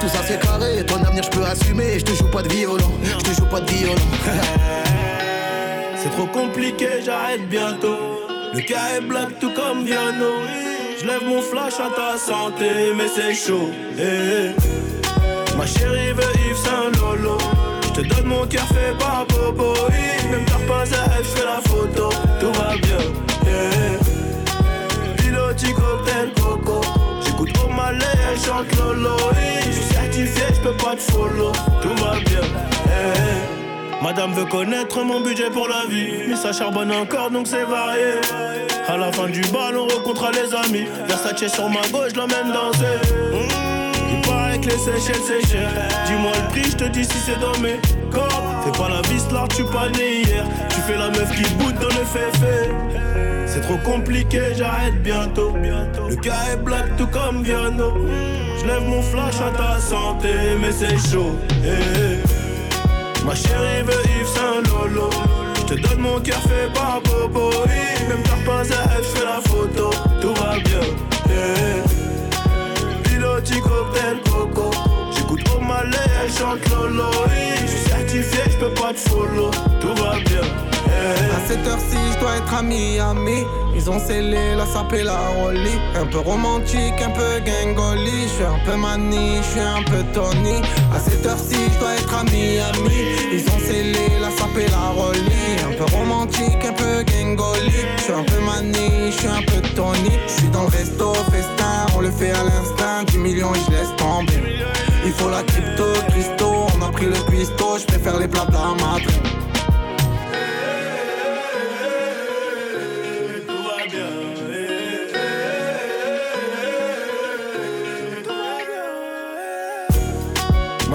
tout ça c'est carré, ton avenir je peux assumer. Je te joue pas de violon, je te joue pas de violon. C'est trop compliqué, j'arrête bientôt. Le cas est black tout comme Viano. Je lève mon flash à ta santé, mais c'est chaud. eh, eh. Ma chérie veut Yves Saint Lolo. Je te donne mon cœur fait par Bobo. eh. Même t'as pas à fais la photo. Tout va bien. eh. Piloti cocktail coco. J'écoute au malais, elle chante Lolo. eh. Je peux pas te follow. Tout va bien. eh. Madame veut connaître mon budget pour la vie. Mais ça charbonne encore donc c'est varié. À la fin du bal, on rencontre les amis. Versace sur ma gauche, l'emmène danser. Mmh, Il paraît que les Seychelles c'est. Dis-moi le prix, je te dis si c'est dans mes corps. Fais pas la vis là, tu pas né hier. Tu fais la meuf qui boude dans le féfé. C'est trop compliqué, j'arrête bientôt. Le cas est black tout comme Viano. Je lève mon flash à ta santé, mais c'est chaud. eh, eh. Ma chérie veut Yves Saint Lolo. Je te donne mon cœur fait par Bobo. Même t'as pas à elle, la photo. Tout va bien. eh. Piloti cocktail coco. J'écoute au malais, elle chante Lolo. Je suis certifié, je peux pas te follow. Tout va bien. À cette heure-ci, je dois être à Miami. Ils ont scellé la sape la rollie. Un peu romantique, un peu gangoli. Je suis un peu mani, je un peu Tony. À cette heure-ci, je dois être à Miami. Ils ont scellé la sape la rollie. Un peu romantique, un peu gangoli. Je suis un peu mani, je un peu Tony. Je suis dans le resto, festin, on le fait à l'instinct. 10 millions et je laisse tomber. Il faut la crypto, Christo. On a pris le cuistot, je préfère les plats de la.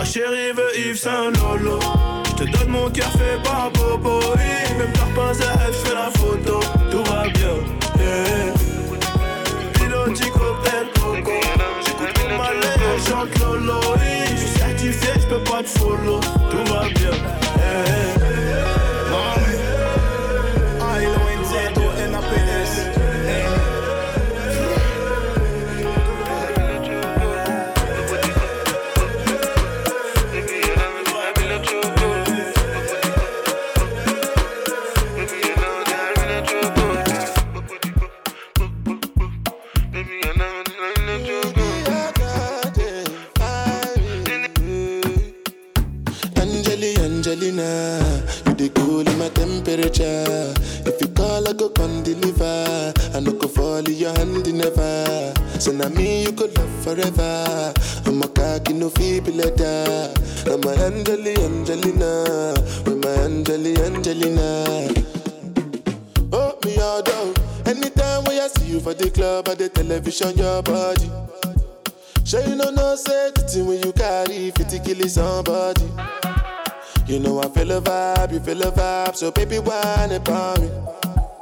Chérie veut Yves Saint Lolo. Je te donne mon cœur fait par Bobo. Même t'as pas à elle, fais la photo. Tout va bien. eh. Piloti cocktail coco. J'écoute mon malais, chante Lolo. Je suis certifié, je pas te follow. Tout va bien. all in your hand in never. So now me you could love forever. I'm a cocky no feeble letter. I'm a Angeli Angelina. With my Angeli Angelina. Oh, me all down. Anytime when I see you for the club or the television, your body. Sure you know no safety when you carry 50 kill somebody. You know I feel a vibe, you feel a vibe, so baby why not me?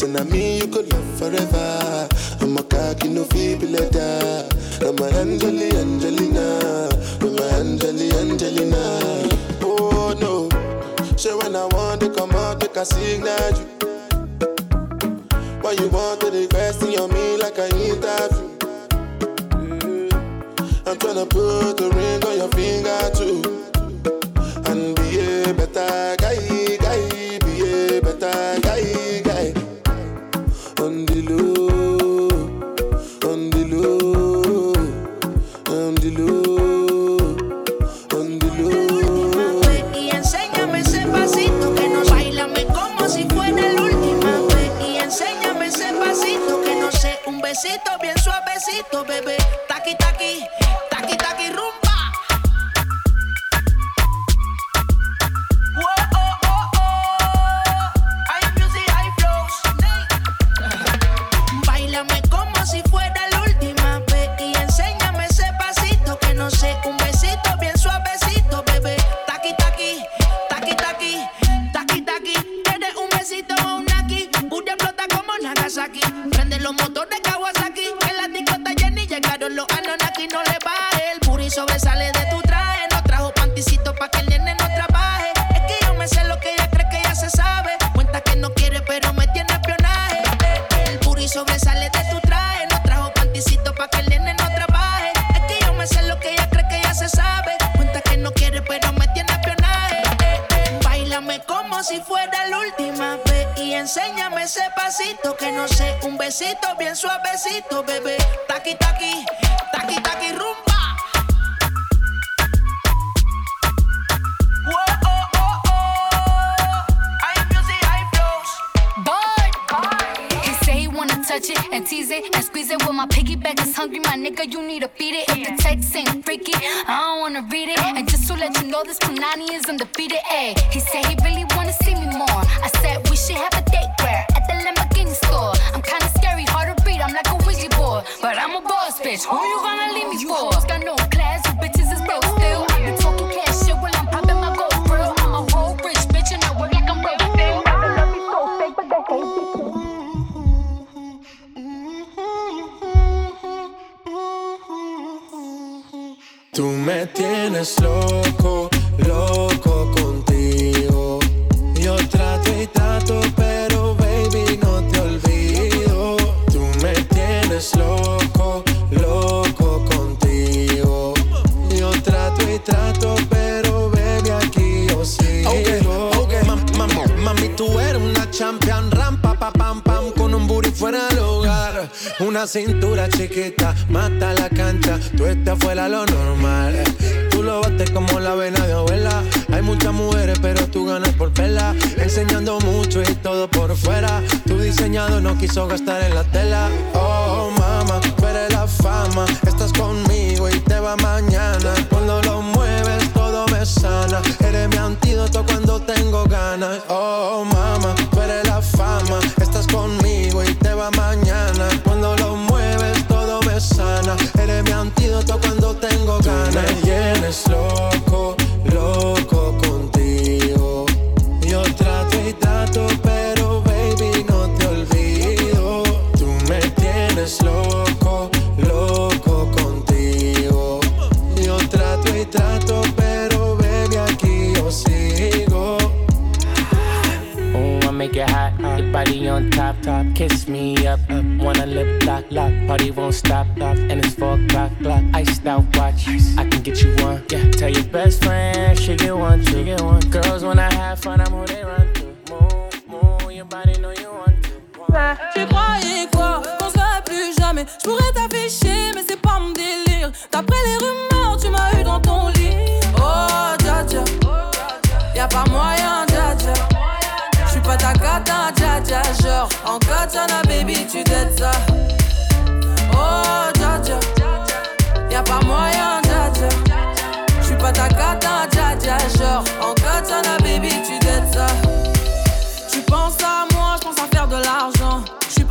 Say na me you could love forever. I'm a cocky no feeble letter. I'm a Angeli Angelina. I'm a Angeli Angelina. Oh no. Say when I want to come out, make a signal you. Why you want to discuss in your me like I interview? Mm-hmm. I'm tryna put a ring on your finger too and be a better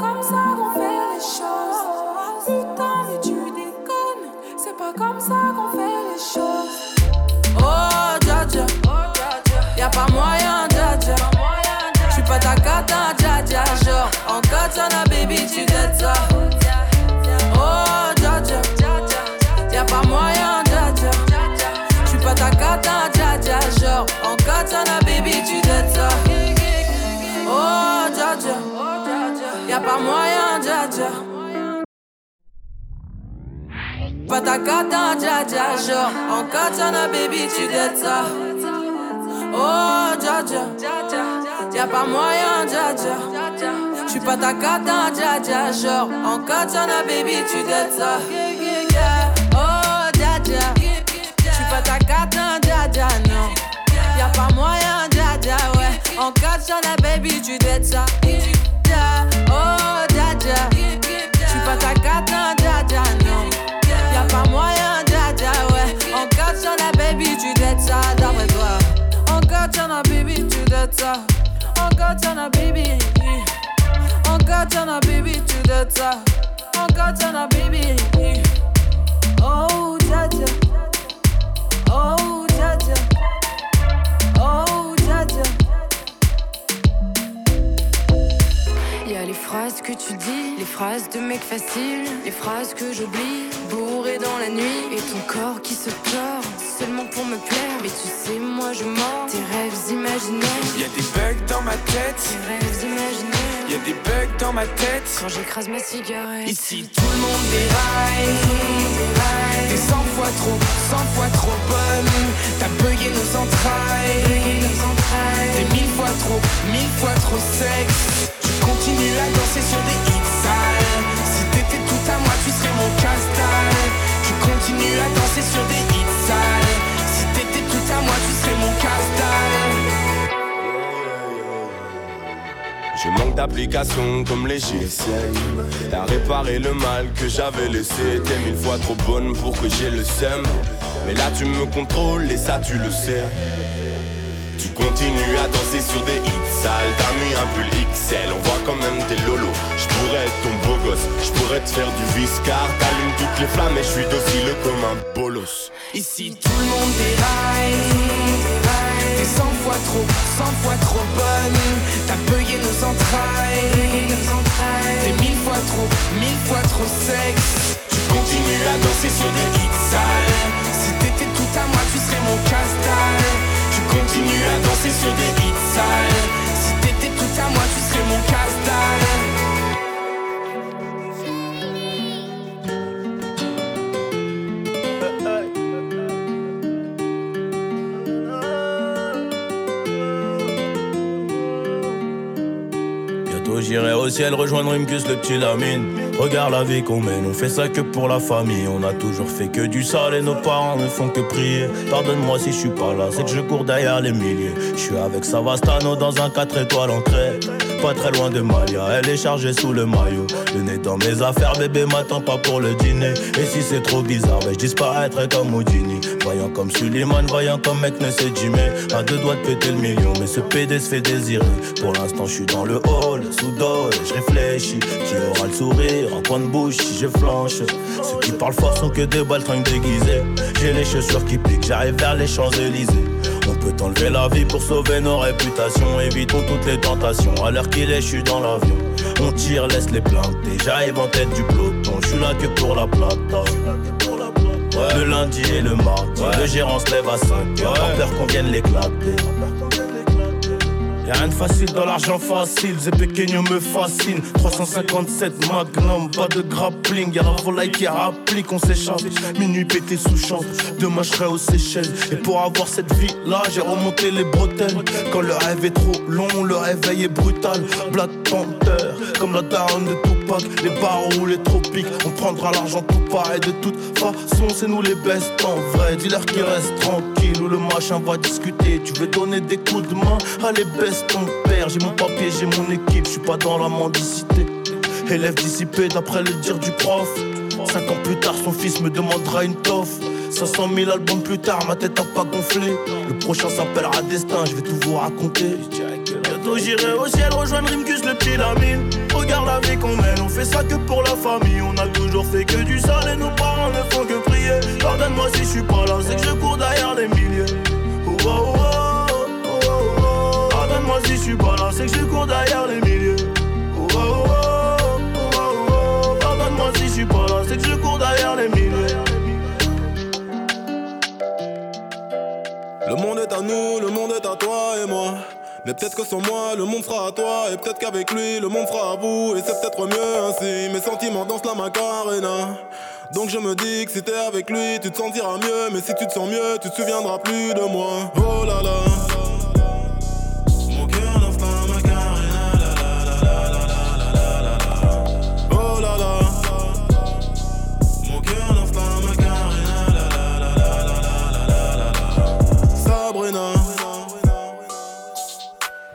Comme ça qu'on fait les choses. Putain, mais tu déconnes. C'est pas comme ça qu'on fait les choses. Oh, dja dja. Y'a pas moyen, dja dja. J'suis pas ta cata, dja dja. Genre, en katana, baby, tu t'aides ça. Pas moyen, dja dja. Pas ta cata, dja dja. Genre, en katana, baby, tu t'aides ça. Oh, dja dja. Y'a pas moyen, dja dja. J'suis pas ta cata, dja dja. Genre, en katana, baby, tu t'aides ça. Oh, dja dja. J'suis pas ta cata, dja dja, non. Y'a pas moyen, dja dja, ouais. En katana, baby, tu t'aides ça. Tu t'aides ça, d'après toi. En katana, baby, tu t'aides ça. En katana, baby. En katana, baby, tu t'aides ça. En katana, baby. Oh, dja dja. Oh, dja dja. Oh, Y'a les phrases que tu dis, les phrases de mec facile, les phrases que j'oublie, bourré dans la nuit, et ton corps qui se pleure, seulement pour me plaire. Mais tu sais, moi je mords tes rêves imaginaires, Y'a des bugs dans ma tête, tes rêves imaginaires. y'a des bugs dans ma tête. Quand j'écrase ma cigarette, Ici tout le monde déraille, t'es 100 fois trop, 100 fois trop bonne. T'as bugué nos entrailles, t'es mille fois trop, mille fois trop sexe. Tu continues à danser sur des hits sales. Si t'étais tout à moi, tu serais mon casse-dalle. Tu continues à danser sur des hits sales. Si t'étais tout à moi, tu serais mon casse-dalle. Je manque d'applications comme les GSM T'as réparé le mal que j'avais laissé T'es mille fois trop bonne pour que j'ai le seum Mais là tu me contrôles et ça tu le sais Tu continues à danser sur des hits sales. T'as mis un pull XL, on voit quand même tes lolos. Je pourrais être ton beau gosse, je pourrais te faire du viscar. T'allumes toutes les flammes et je suis docile comme un bolos. Ici tout le monde déraille T'es 100 fois trop, 100 fois trop bonne. T'as payé nos entrailles. T'es mille fois trop, mille fois trop sexe. Tu continues à danser sur des hits sales. Si t'étais tout à moi tu serais mon casse-dalle Tu continues à danser sur des hits sales Si t'étais tout à moi tu serais mon casse-dalle j'irai au ciel rejoindre Imkus le petit Lamine. Regarde la vie qu'on mène, on fait ça que pour la famille. On a toujours fait que du sale et nos parents ne font que prier. Pardonne-moi si je suis pas là, c'est que je cours derrière les milliers. Je suis avec Savastano dans un 4 étoiles en crête. pas très loin de Malia, elle est chargée sous le maillot. Le nez dans mes affaires, bébé m'attend pas pour le dîner. Et si c'est trop bizarre, ben je disparaîtrai comme Houdini. Voyant comme Suleiman, voyant comme mec ne sait Jimmy. À deux doigts de péter le million, mais ce PD se fait désirer. Pour l'instant, je suis dans le hall, sous dos, je réfléchis. Qui aura le sourire, en coin de bouche si je flanche. Ceux qui parlent fort sont que des baltringues déguisés. J'ai les chaussures qui piquent, j'arrive vers les Champs-Élysées. On peut enlever la vie pour sauver nos réputations. Évitons toutes les tentations. À l'heure qu'il est, je suis dans l'avion. On tire, laisse les planter. J'arrive en tête du peloton. Je suis là que pour la plata. Le lundi et le mardi, le gérant se lève à 5 heures. Peur qu'on vienne l'éclater. Y'a rien de facile dans l'argent facile, Zé Pequeño me fascine. 357 Magnum, pas de grappling Y'a la volaille qui rapplique, on s'échappe Minuit pété sous champ, demain je serai aux Seychelles. Et pour avoir cette vie là, j'ai remonté les bretelles. Quand le rêve est trop long, le réveil est brutal. Black Panther, comme la down de Les barreaux ou les tropiques, on prendra l'argent tout pareil De toute façon, c'est nous les best en vrai Dis-leur qu'ils restent tranquilles ou le machin va discuter Tu veux donner des coups de main, allez baisse ton père. J'ai mon papier, j'ai mon équipe, je suis pas dans la mendicité. Élève dissipé d'après le dire du prof. Cinq ans plus tard, son fils me demandera une toffe. 500 000 albums plus tard, ma tête a pas gonflé. Le prochain s'appellera Destin, je vais tout vous raconter. Bientôt j'irai au ciel rejoindre Rimkus, le petit Lamine. Regarde la vie qu'on mène, on fait ça que pour la famille. On a toujours fait que du sale et nos parents ne font que prier. Pardonne-moi si je suis pas là, c'est que je cours derrière les milliers. Oh, oh, oh moi si je suis pas là, c'est que je cours derrière les oh, Pardonne-moi si je suis pas là, c'est que je cours derrière les milieux. Le monde est à nous, le monde est à toi et moi. Mais peut-être que sans moi, le monde sera à toi. Et peut-être qu'avec lui, le monde sera à vous. Et c'est peut-être mieux ainsi. Mes sentiments dansent la macarena. Donc je me dis que si t'es avec lui, tu te sentiras mieux. Mais si tu te sens mieux, tu te souviendras plus de moi. Oh là là.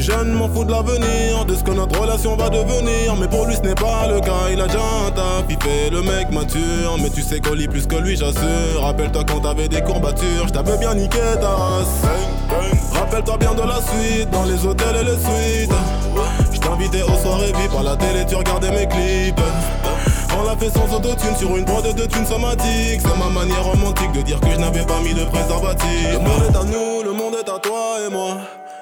suis jeune, m'en fous de l'avenir, de ce que notre relation va devenir. Mais pour lui, ce n'est pas le cas, il a déjà un taf, il fait le mec mature. Mais tu sais qu'on lit plus que lui, j'assure. Rappelle-toi quand t'avais des courbatures, je t'avais bien niqué ta race. Rappelle-toi bien de la suite, dans les hôtels et les suites. Je t'invitais aux soirées VIP à la télé, tu regardais mes clips. On l'a fait sans autotune sur une prod de thunes somatique. C'est ma manière romantique de dire que je n'avais pas mis de préservatif. Le monde est à nous, le monde est à toi et moi.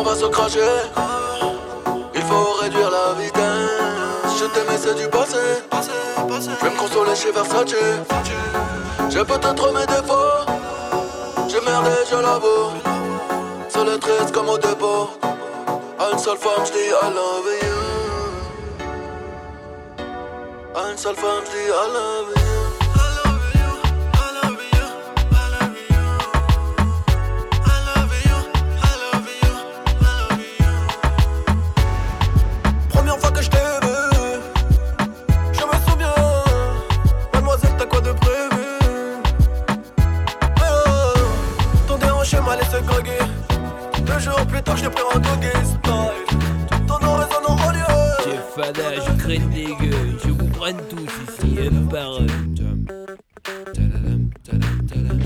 on va se cracher. Il faut réduire la vitesse. Je t'aimais, c'est du passé. Je vais me consoler chez Versace. J'ai peut-être mes défauts. J'ai merdé, je l'avoue. Seul et triste comme au dépôt. Une seule femme, je dis I love you. Une seule femme, je dis I love you. Plus tard, j't'ai pris en doggy style. Tout en résonne en lieu. J'ai fada, je des gueules, je vous prends tous ici, un par.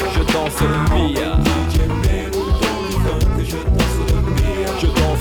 Je danse le Mia.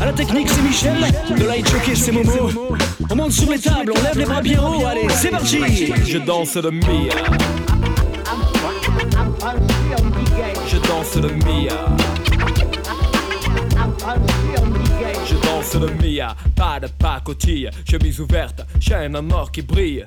À la technique, c'est Michel. Le light jockey, c'est Momo. On monte sur les tables, on lève les bras bien haut. Allez, c'est parti. Je danse le Mia. Je danse le Mia. Je danse le Mia, pas de pacotille, chemise ouverte, chaîne en or qui brille.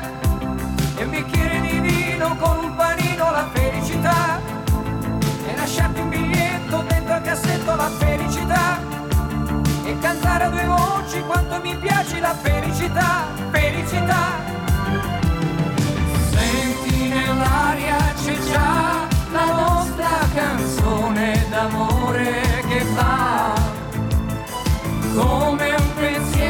e un bicchiere di vino con un panino la felicità e lasciarti un biglietto dentro al cassetto la felicità e cantare a due voci quanto mi piace la felicità, felicità. Senti nell'aria c'è già la nostra canzone d'amore che fa come un pensiero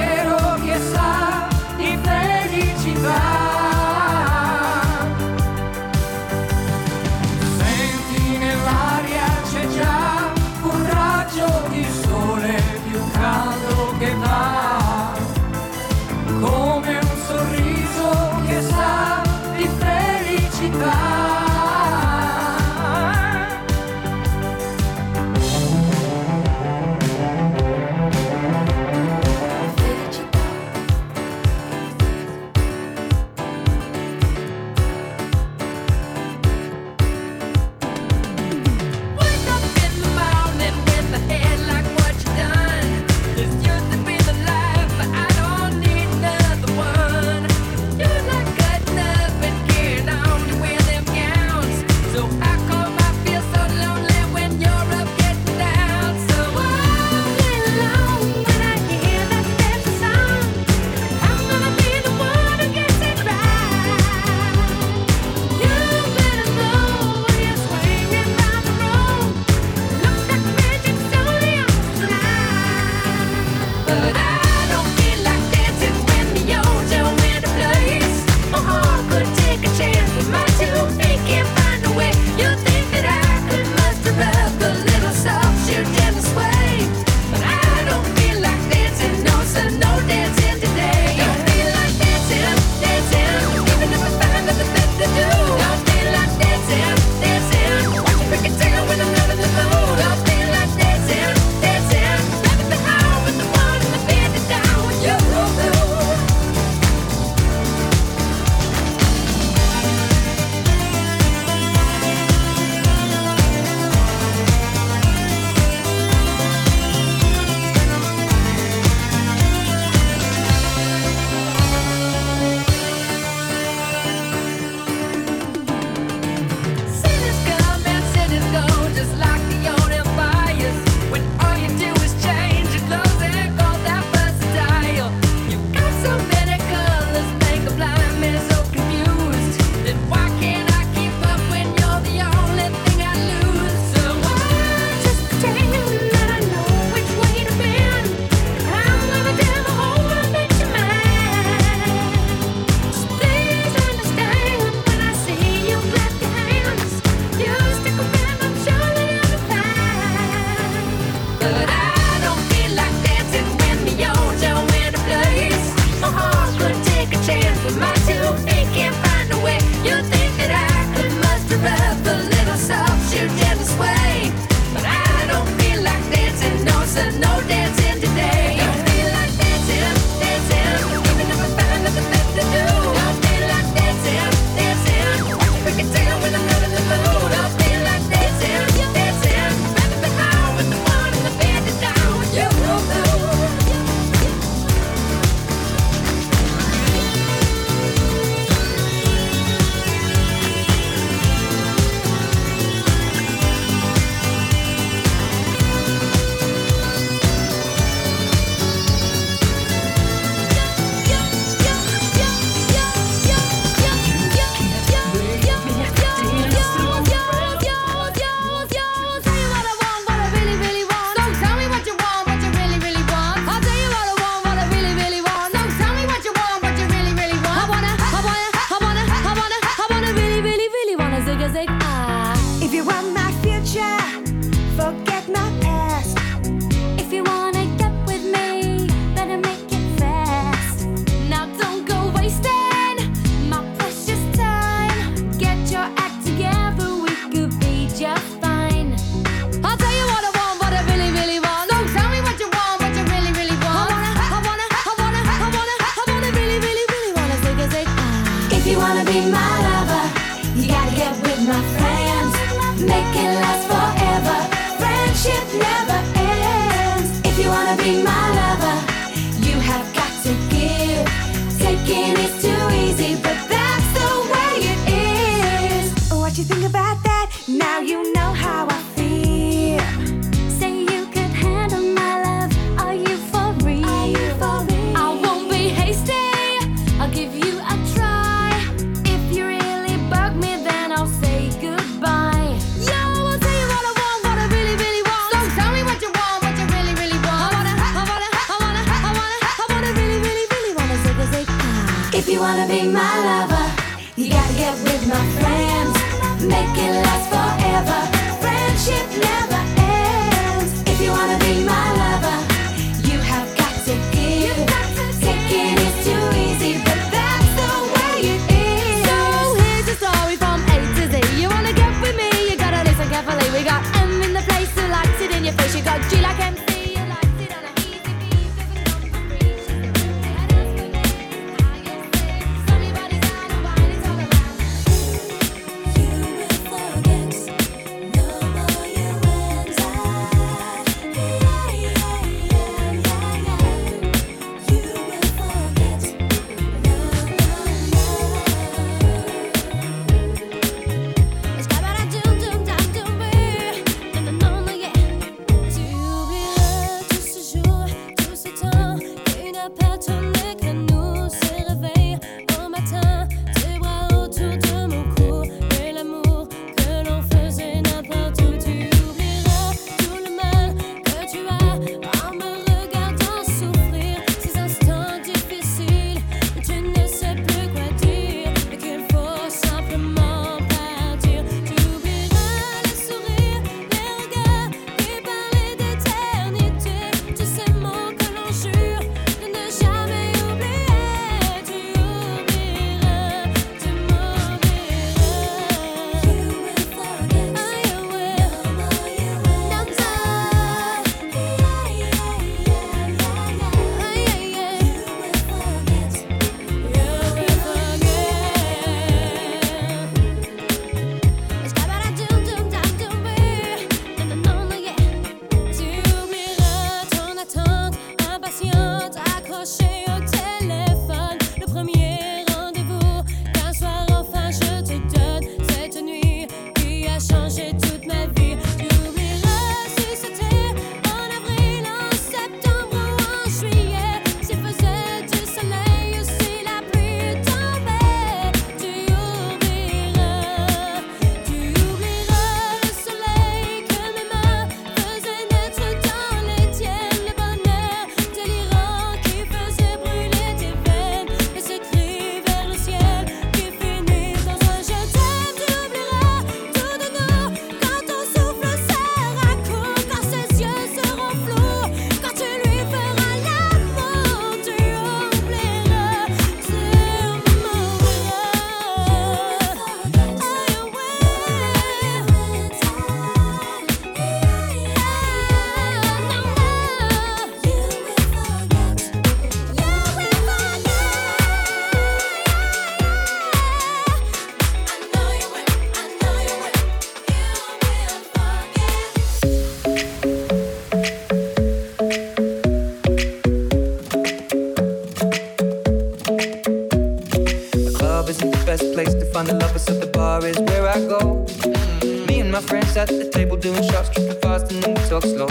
table doing shots, tripping fast and then we talk slow.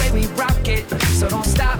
we rock it. So don't stop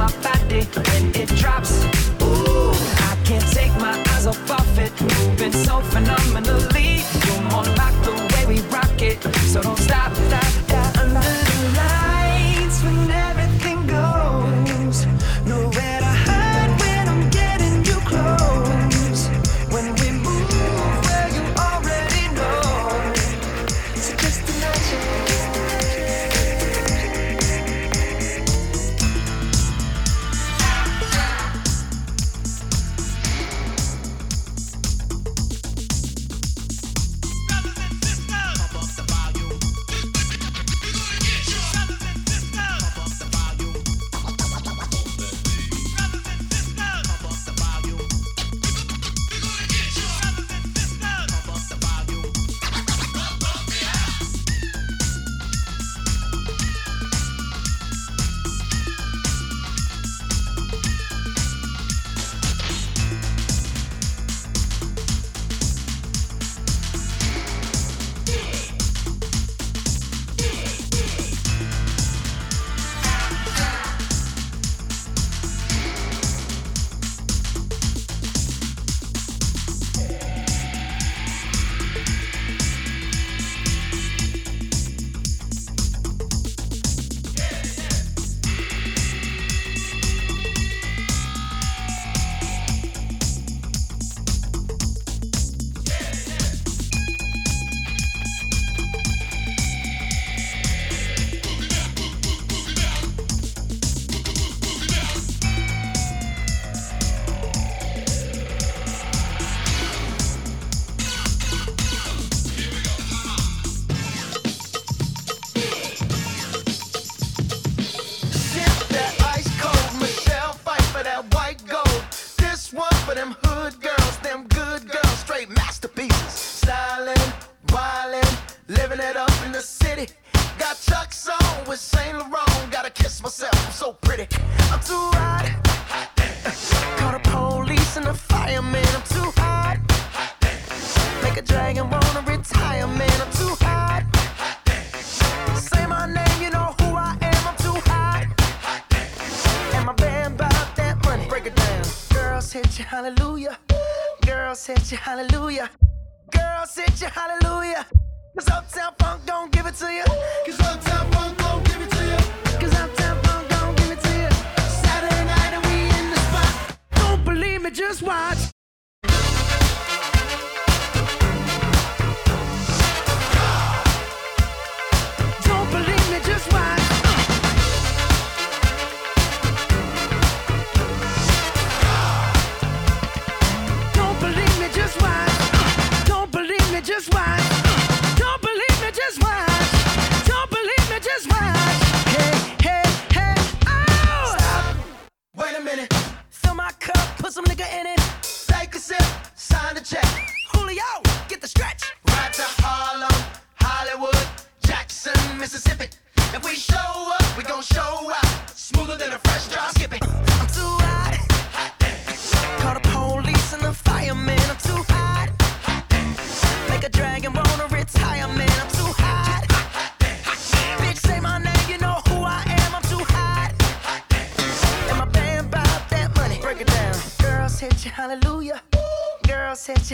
when it drops. Ooh, I can't take my eyes off of it, moving so phenomenally.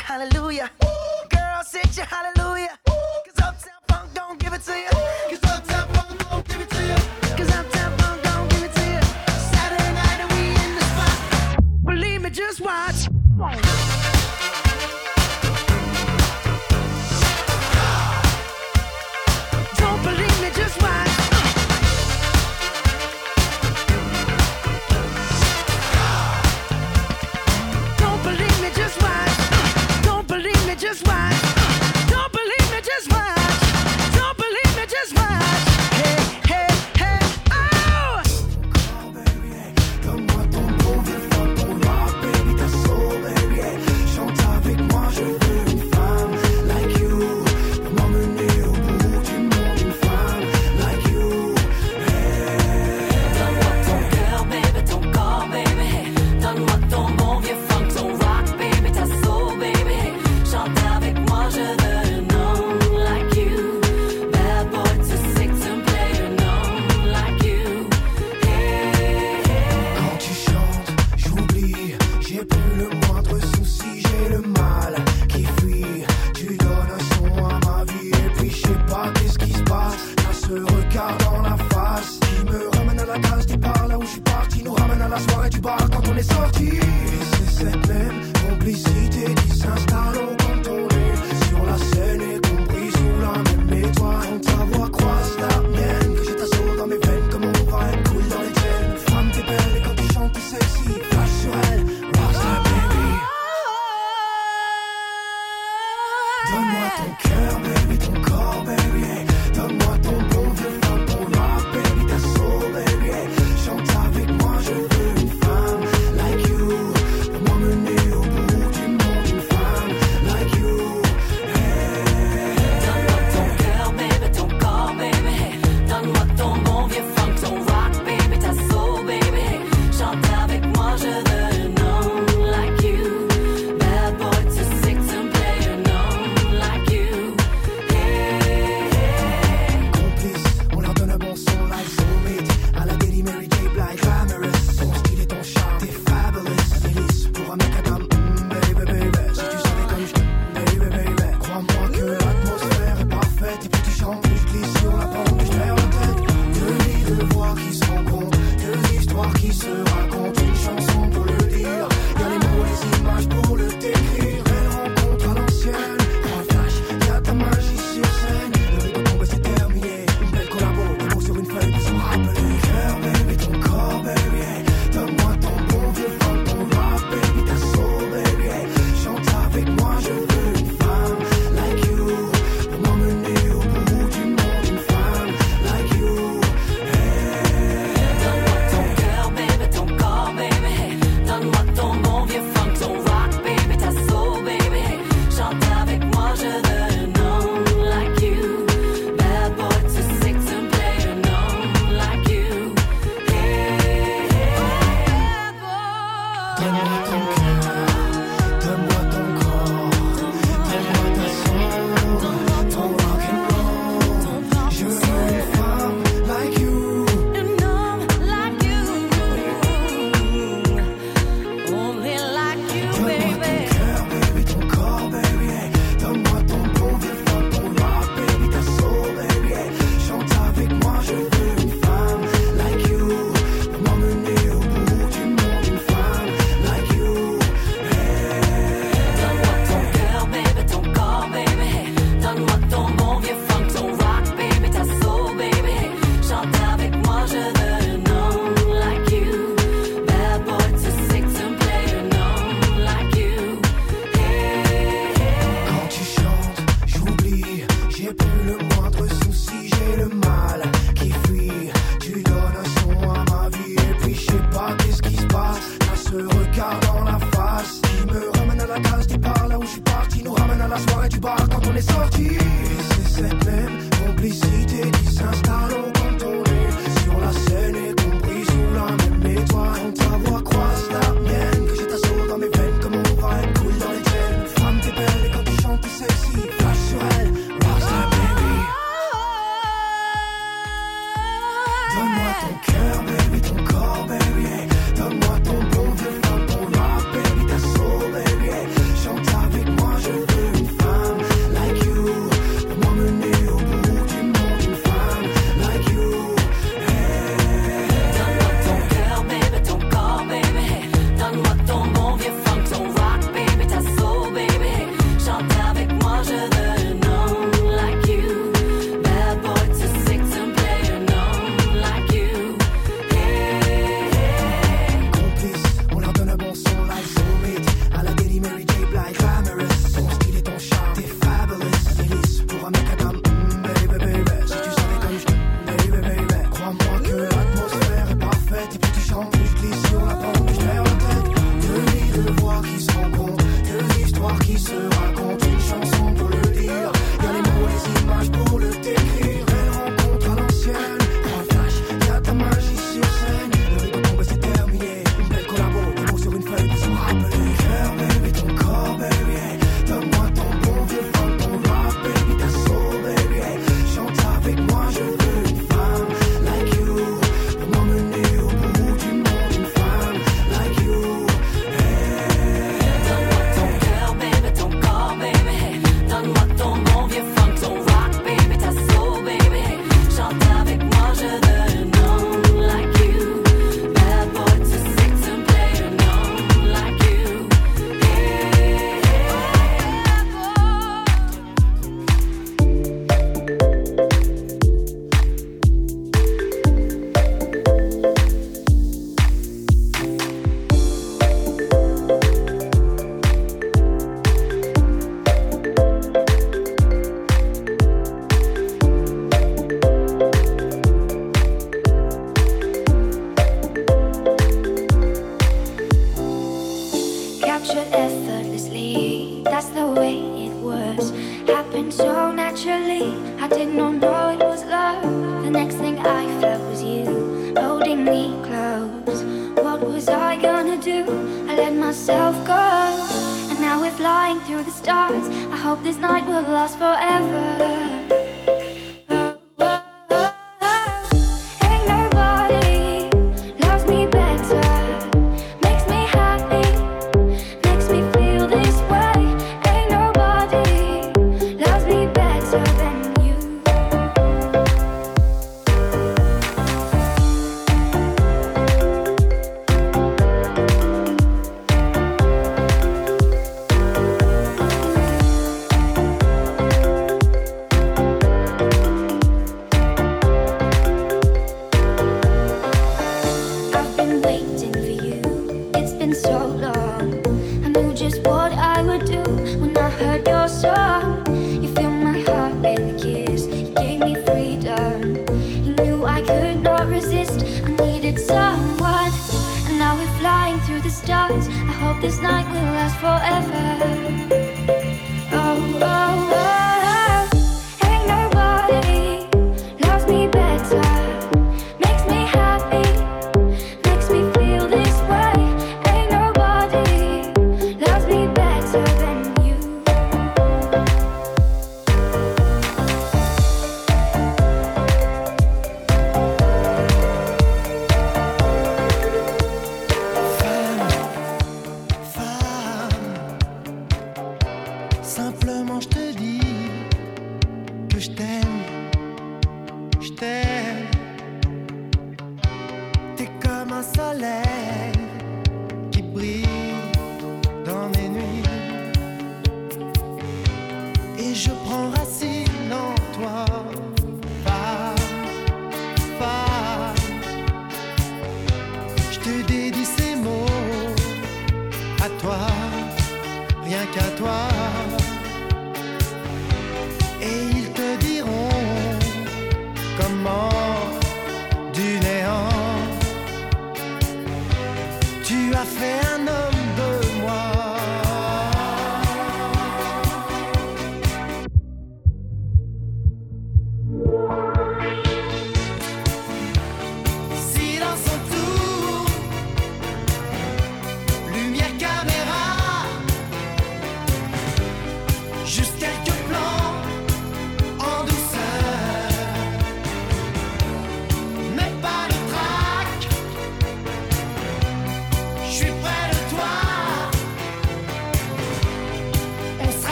Hallelujah.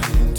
pressure.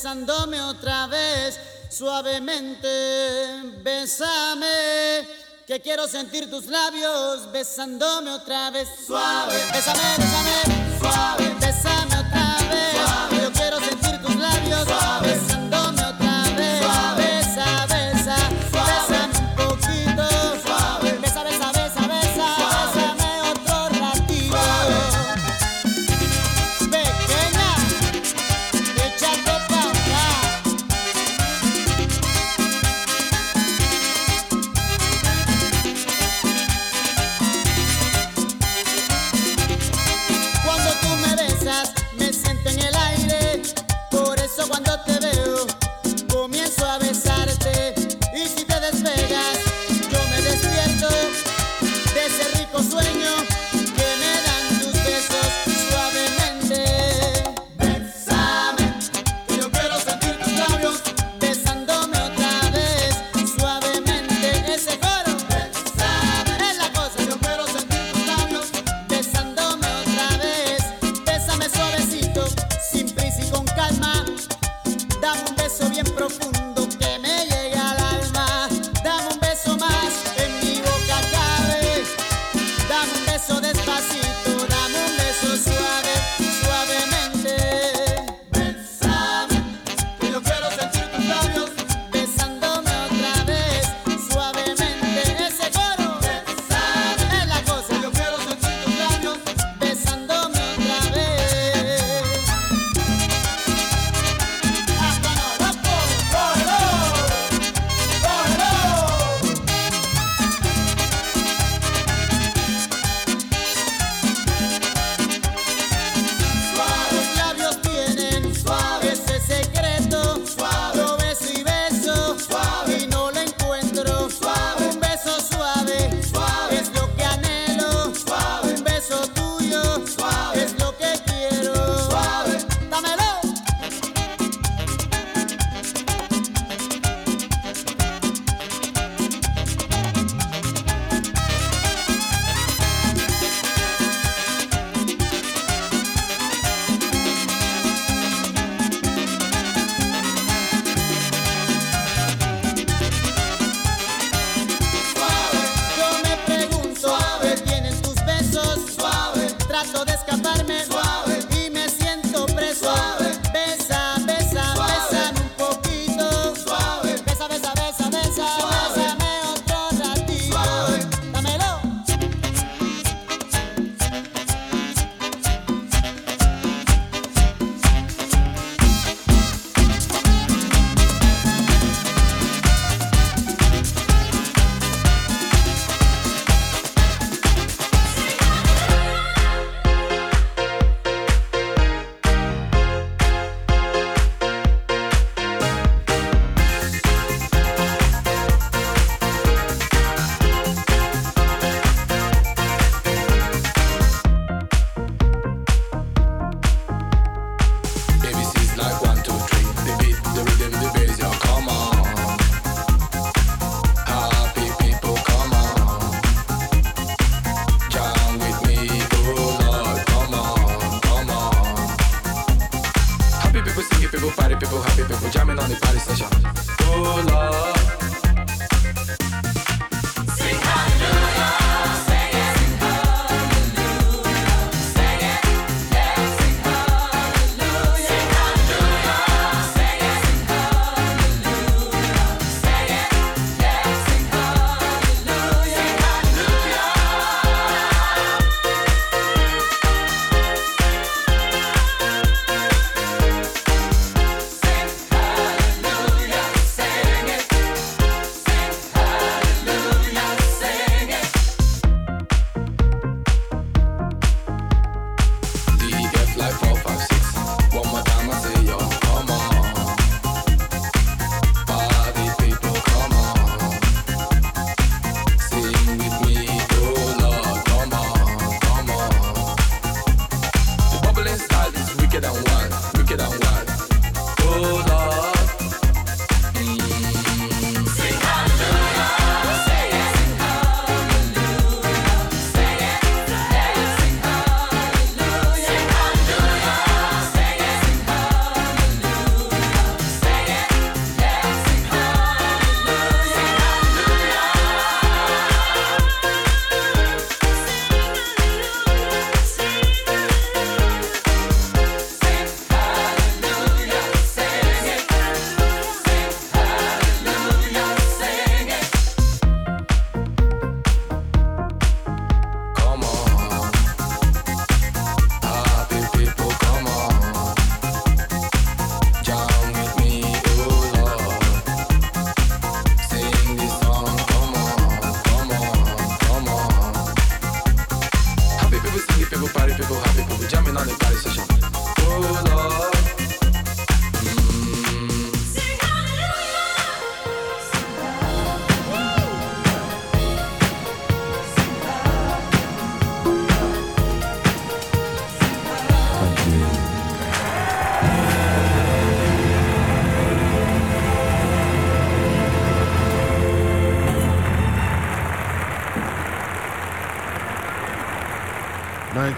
besándome otra vez suavemente. Bésame, que quiero sentir tus labios besándome otra vez suave. besame, bésame, suave. Bésame.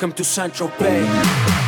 Welcome to Central Bay.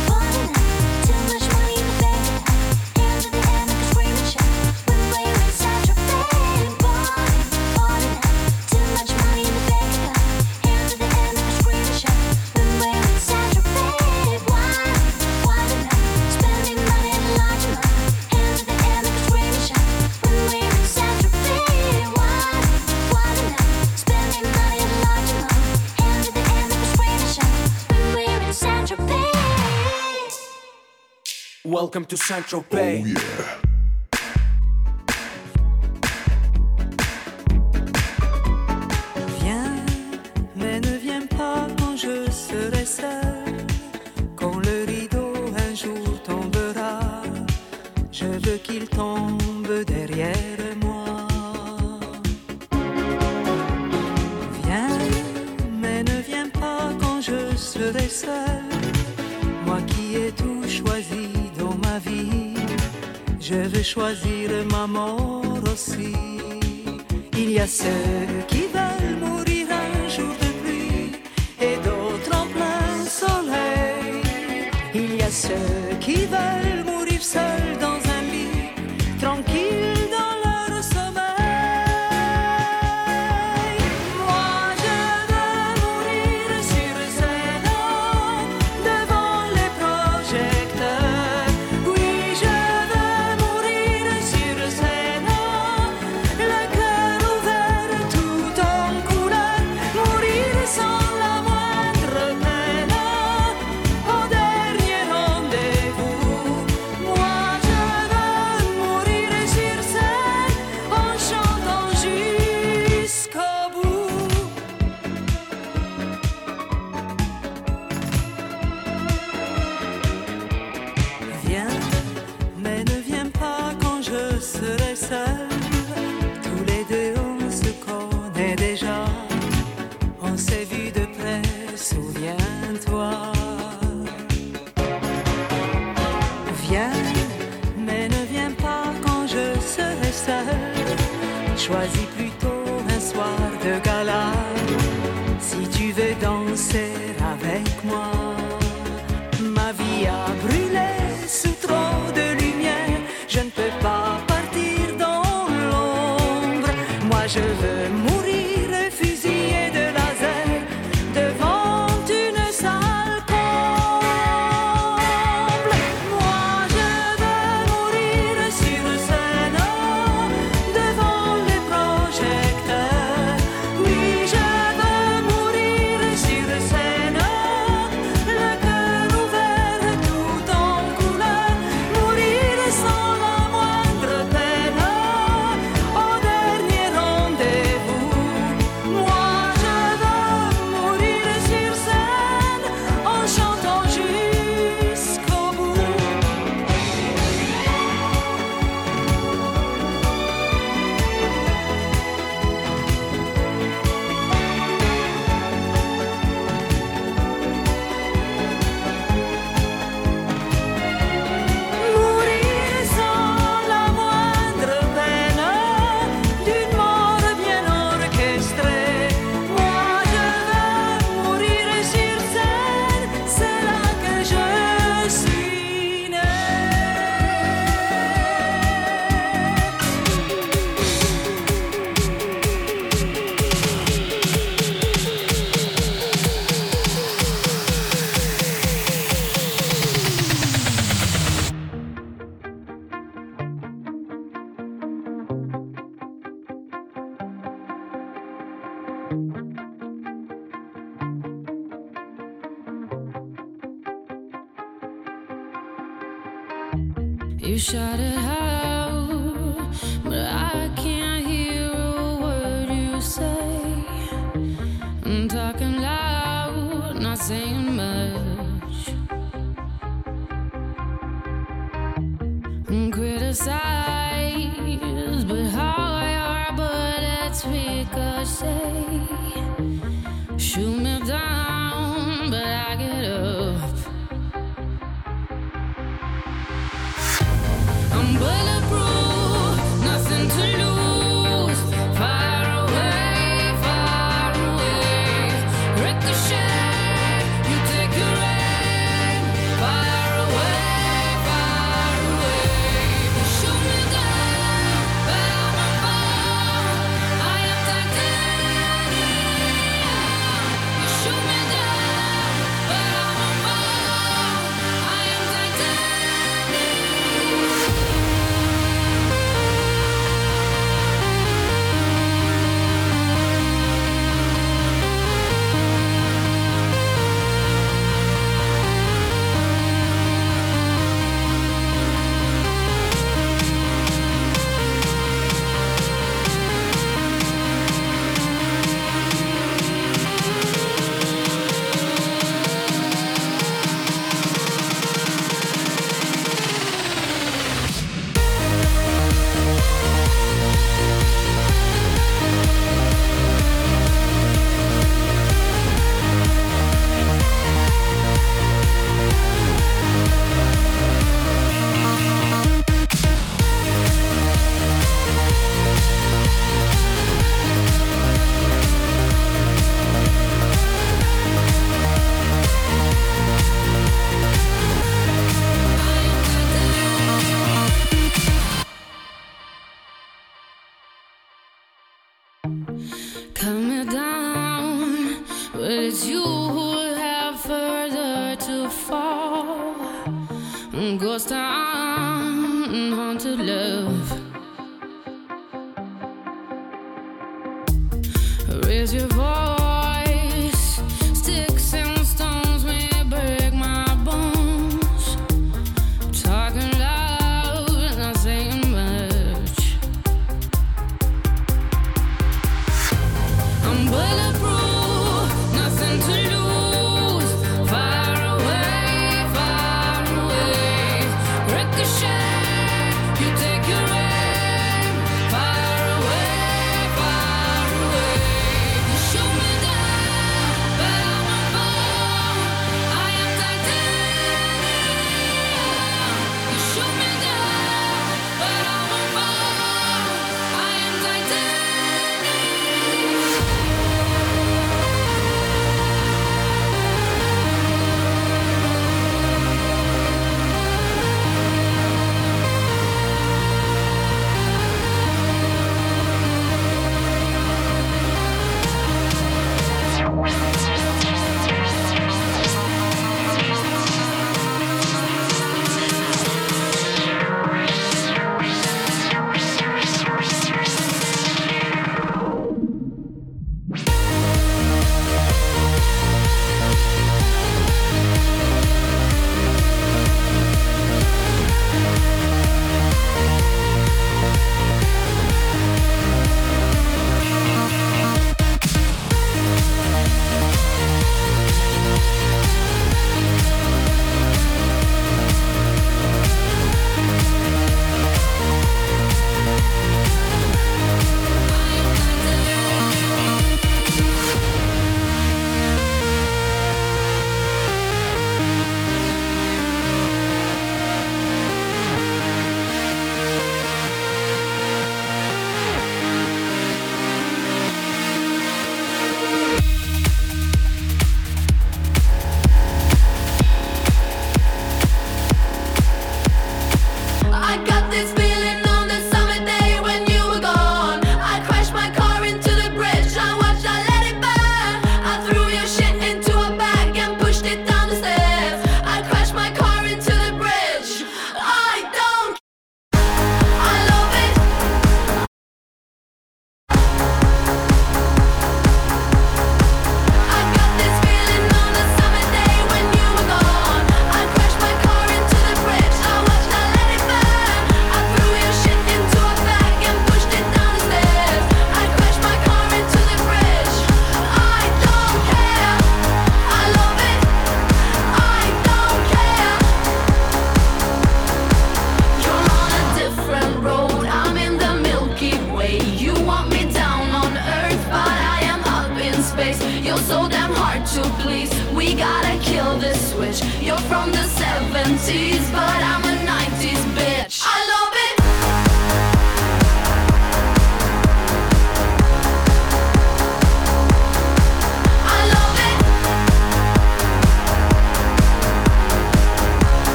Welcome to Central Bay. Oh, yeah.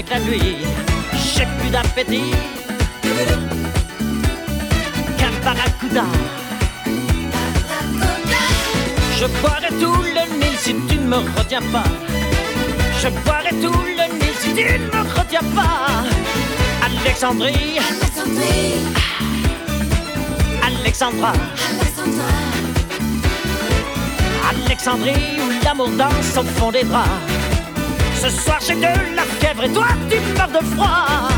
avec la nuit, j'ai plus d'appétit qu'un barracuda. Je boirai tout le Nil si tu ne me retiens pas. Je boirai tout le Nil si tu ne me retiens pas. Alexandrie, Alexandrie, Alexandra, Alexandra, Alexandrie où l'amour danse au fond des bras. Ce soir j'ai de la fièvre. Et toi tu meurs de froid.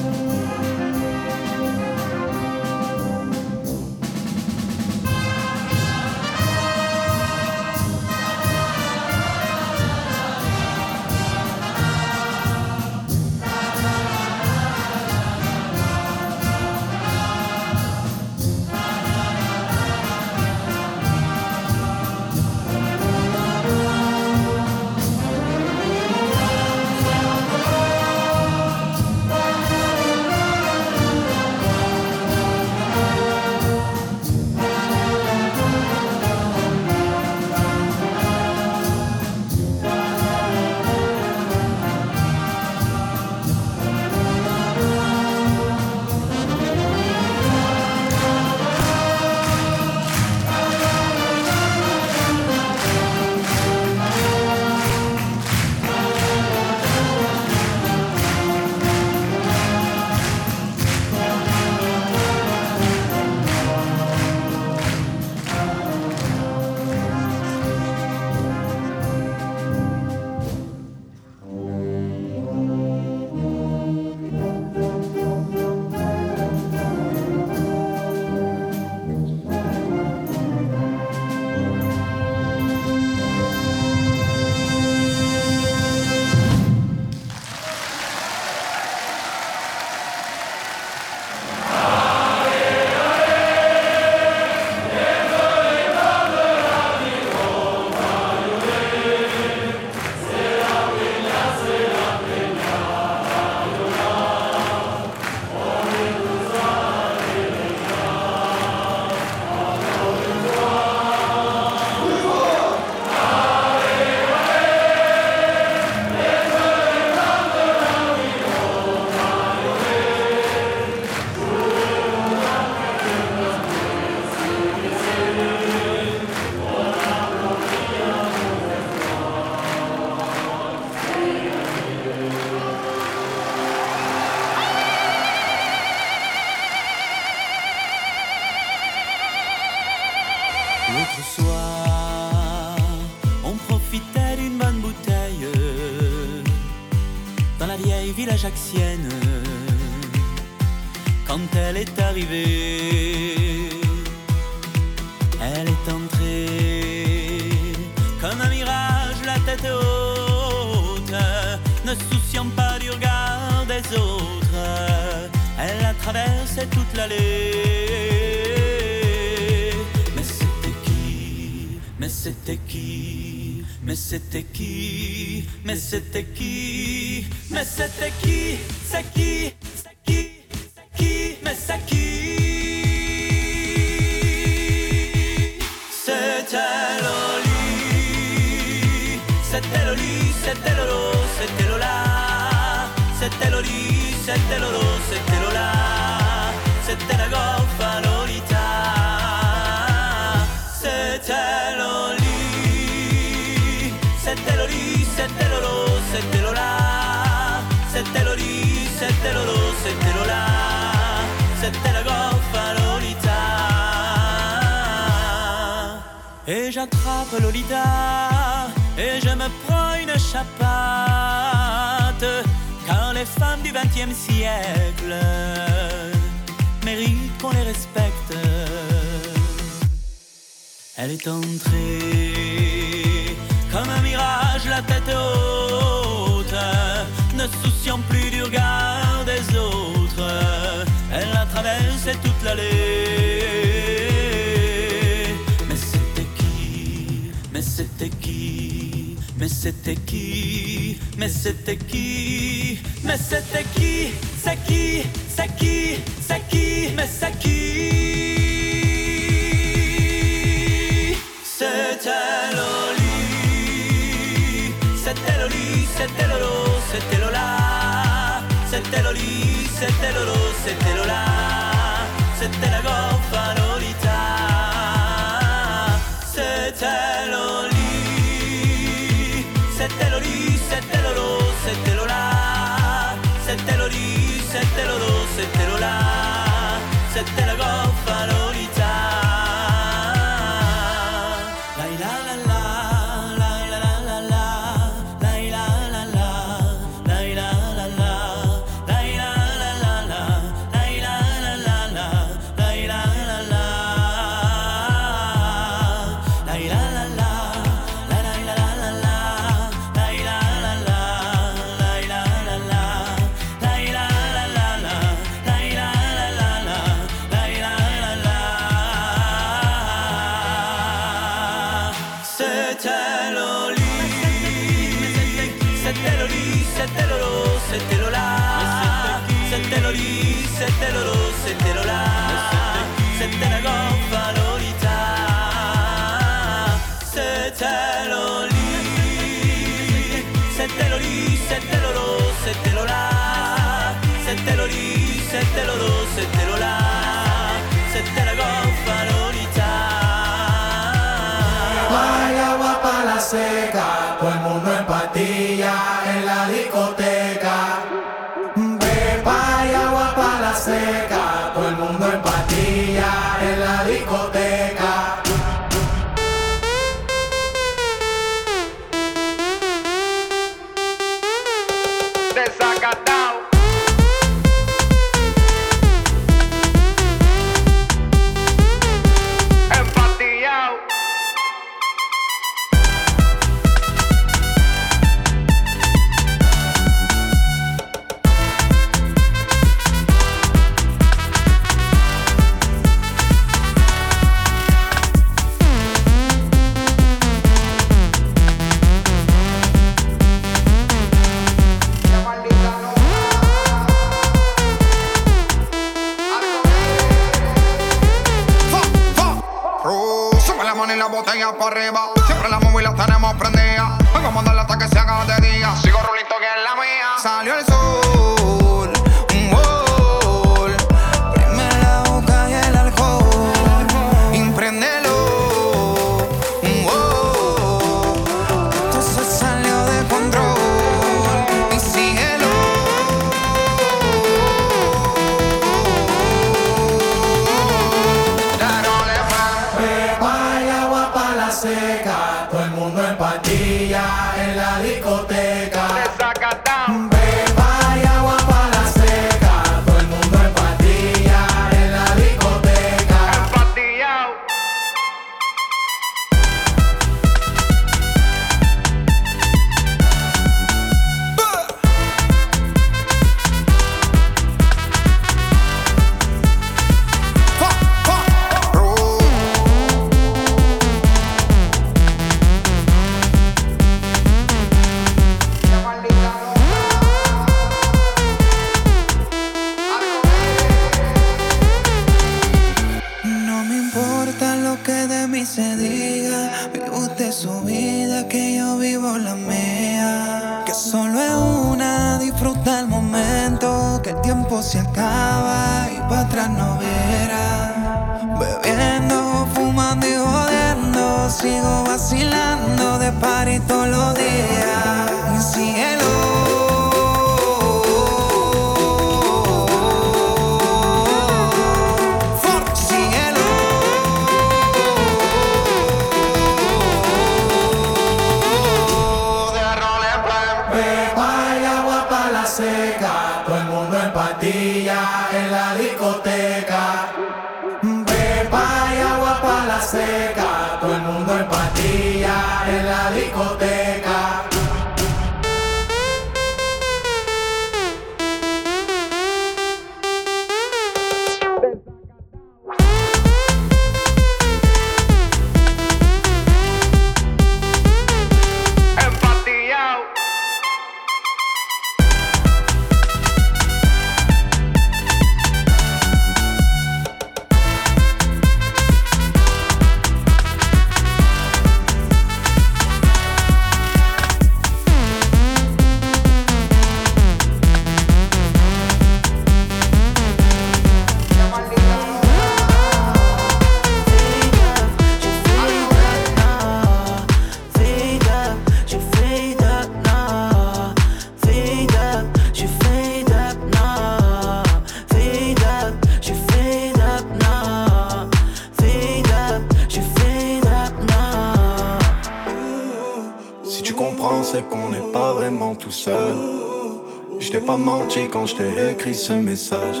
Ce message.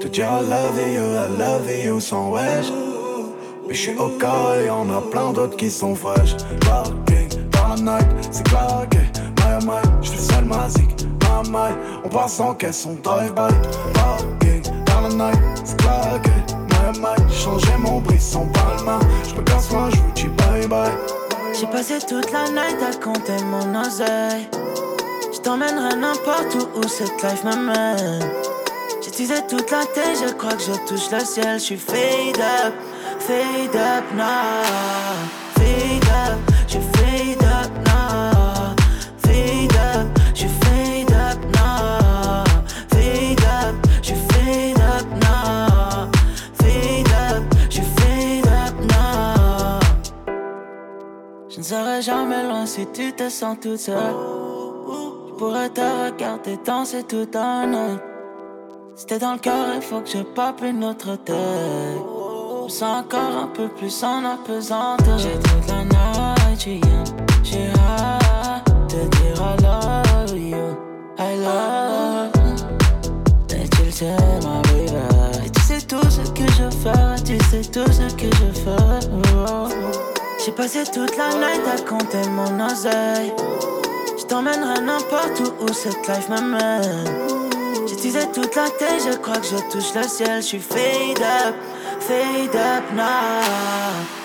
Te dire I love you, I love you sans wesh. Mais je suis au cas et y'en a plein d'autres qui sont fraîches. Parking, night, c'est claqué. My oh my, je fais seul ma zik, my my. On passe en caisse, on drive by. Parking, night, c'est claqué. My oh my, changé mon brisson palma. Je me casse moi, je vous dis bye bye. J'ai passé toute la night à compter mon oseille. T'emmènerai n'importe où où cette life m'amène. Teasé toute la tête, je crois que je touche le ciel. Je suis fade up, fade up now. Fade up, je fade up now. Fade up, je fade up now. Fade up, je fade up now. Fade up, je fade up now. Je ne serai jamais loin si tu te sens toute seule. Pourrais te regarder danser toute la nuit. T'es dans le cœur, il faut que je pape une autre tête. Je sens encore un peu plus en apesanteur. J'ai toute la night. J'ai hâte de dire I love you. I love. Et tu le sais, ma baby. Et tu sais tout ce que je fais. Tu sais tout ce que je fais. J'ai passé toute la night à compter mon oseille. T'emmènerai n'importe où où cette life m'amène. Teasé toute la tête, je crois que je touche le ciel. Je suis fade up, fade up now.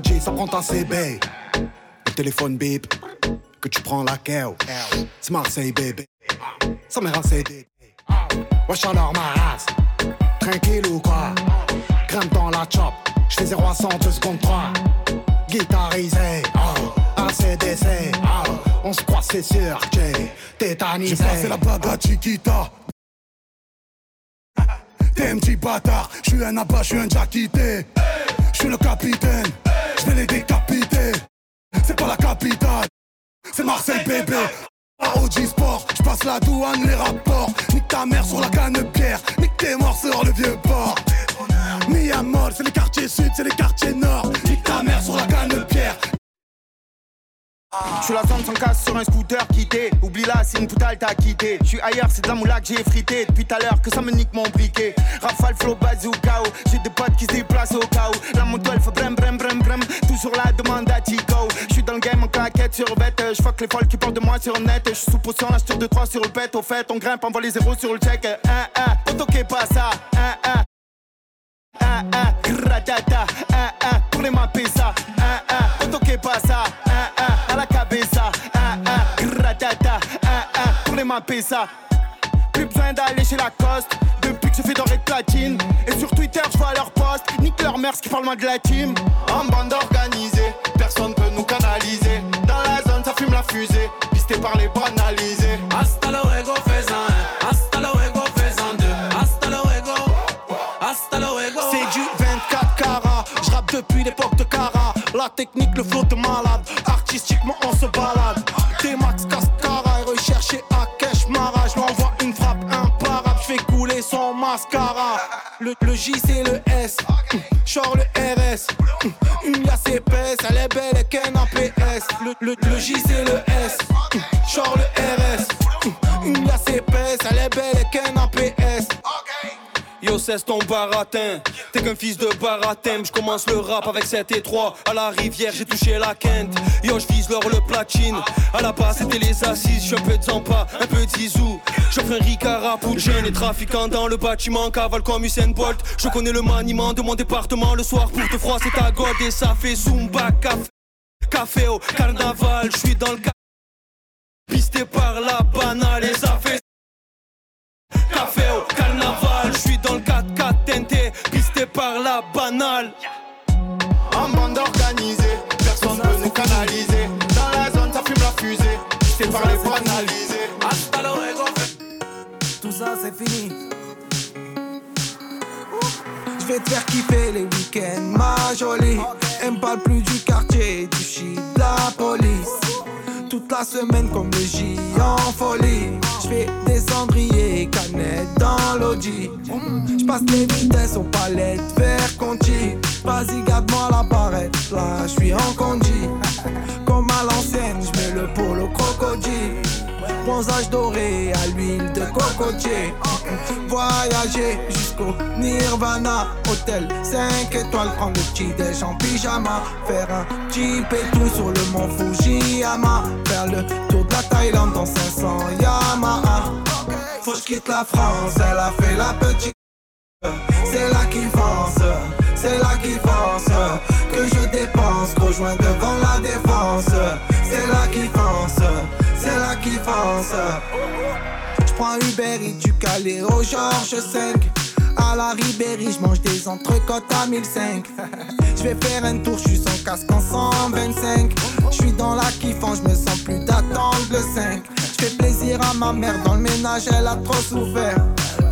gadget, ça prend ta CB. Le téléphone bip, que tu prends la keo. C'est Marseille, bébé. Ça m'est rassé, Wesh alors ma race, tranquille ou quoi? Crème dans la chop, j'fais 0 à 100, 2 secondes 3. Guitarisé, oh, ACDC, oh. on se croit, c'est sûr, j'ai tétanisé. J'ai passé la bague à Chiquita. Ailleurs, c'est de la moula que j'ai frité. Depuis tout à l'heure que ça me nique mon briquet. Rafale, flow, bazooka. J'ai des potes qui se déplacent au où. La moto elle fait brem brem brem brem. Toujours la demande à Tico. Je suis dans le game en claquette sur bête. Je fuck les folles qui parlent de moi sur net. Je suis sous potion, je tire 2-3 sur le pet. Au fait, on grimpe, on voit les zéros sur le check. Un, ça. Plus besoin d'aller chez Lacoste, depuis que je fais doré de platine. Et sur Twitter, je vois leur post, nique leur mère, ce qui parle moins de la team. En bande organisée, personne peut nous canaliser. Dans la zone, ça fume la fusée, pisté par les banalisés. Hasta luego, fais-en un. Hasta luego, fais-en deux. Hasta luego. Hasta luego. C'est du 24 carats, je rappe depuis l'époque de Cara. La technique, le flow de malade, artistiquement on se balade. Mascara. Le, le J c'est le S, genre le RS. Une liasse épaisse, elle est belle et qu'un APS. Le, le, le J c'est le S, Yo, cesse ton baratin. T'es qu'un fils de baratin. Je commence le rap avec 7 et 3. À la rivière, j'ai touché la quinte. Yo, je vise l'or, le platine. À la base, c'était les assises. Je suis un peu de Zampa, un peu de Zizou. J'offre un Ricard pour jeunes et trafiquants dans le bâtiment. Cavale comme Usain Bolt. Je connais le maniement de mon département. Le soir, pour te froisser ta gode et ça fait Zumba café. Café au carnaval, je suis dans le Pisté par la banale et ça fait Café au la banale. En bande organisée, personne peut nous canaliser. Dans la zone, ça fume la fusée, pisté par les banalisés. Hasta luego. Tout ça c'est fini. Je vais te faire kiffer les week-ends, ma jolie. Elle me parle plus du quartier, du shit, de la police. Toute la semaine comme le J en folie. Je fais des cendriers, canettes dans l'audi. Je passe les vitesses aux palettes, vers Conti. Vas-y, garde-moi la barrette, là je suis en condi. Comme à l'ancienne, je mets le polo crocodile. Bronzage doré à l'huile de cocotier. Voyager jusqu'au Nirvana. Hôtel 5 étoiles, prendre le petit déj en pyjama. Faire un et tout sur le mont Fujiyama. Faire le tour de la Thaïlande dans 500 Yamaha. Faut que je quitte la France, elle a fait la petite. C'est là qui fonce, c'est là qui fonce Que je dépense, rejoins devant la défense. C'est là qui fonce, c'est là qui fonce J'prends Uber et du Calais au Georges 5 La Ribéry, j'mange des entrecôtes à 1005 J'vais faire un tour, j'suis sans casque en 125 J'suis dans la kiffant, j'me sens plus d'attendre le 5 J'fais plaisir à ma mère, dans le ménage elle a trop souffert.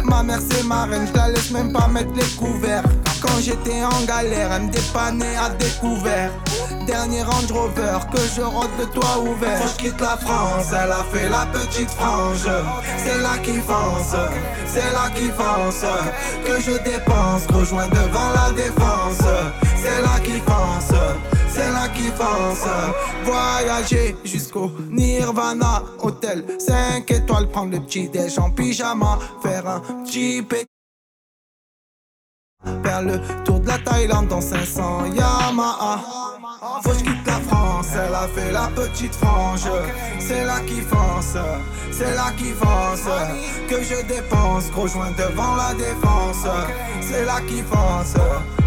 Ma mère c'est ma reine, je la laisse même pas mettre les couverts. Quand j'étais en galère, elle me dépannait à découvert. Dernier Range Rover, que je rentre le toit ouvert. Quand je quitte la France, elle a fait la petite frange. C'est là qui fonce, c'est là qui fonce. Que je dépense, rejoins devant la défense. C'est là qui fonce. C'est là qui fonce Voyager jusqu'au Nirvana Hôtel 5 étoiles Prendre le petit déj en pyjama Faire un jeep et Faire le tour de la Thaïlande dans 500 Yamaha. Faut que je quitte la France Elle a fait la petite frange. C'est là qui fonce C'est là qui fonce Que je dépense Gros joint devant la défense. C'est là qui fonce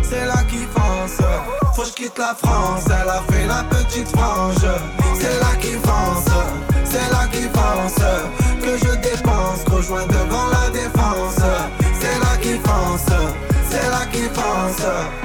C'est là qui fonce Faut que je quitte la France Elle a fait la petite frange. C'est là qui fonce C'est là qui fonce Que je dépense Gros joint devant C'est là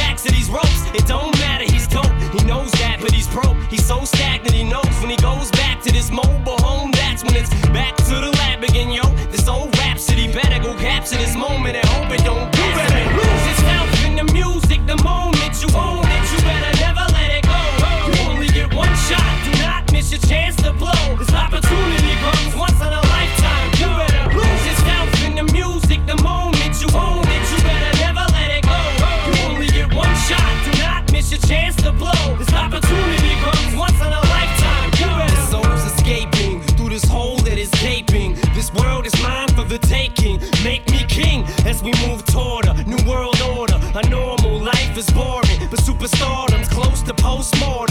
ropes. It don't matter, he's dope. He knows that, but he's broke. He's so stagnant, he knows when he goes back to this mobile home. That's when it's back to the lab again, yo. This old rhapsody better go capture this moment and hope it don't small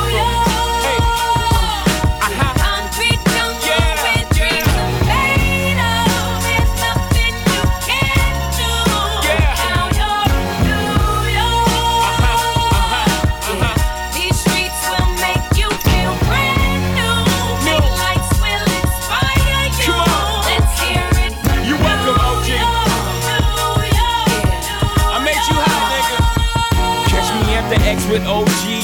with old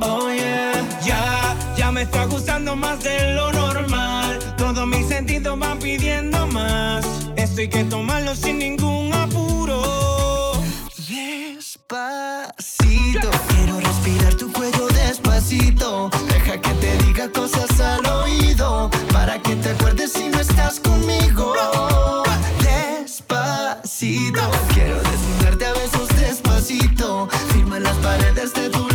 Oh yeah, ya, ya me está gustando más de lo normal. Todos mis sentidos van pidiendo más. Esto hay que tomarlo sin ningún apuro. Despacito, quiero respirar tu cuello despacito. Deja que te diga cosas al oído. Para que te acuerdes si no estás conmigo. Despacito, quiero desnudarte a besos despacito. Firma las paredes de tu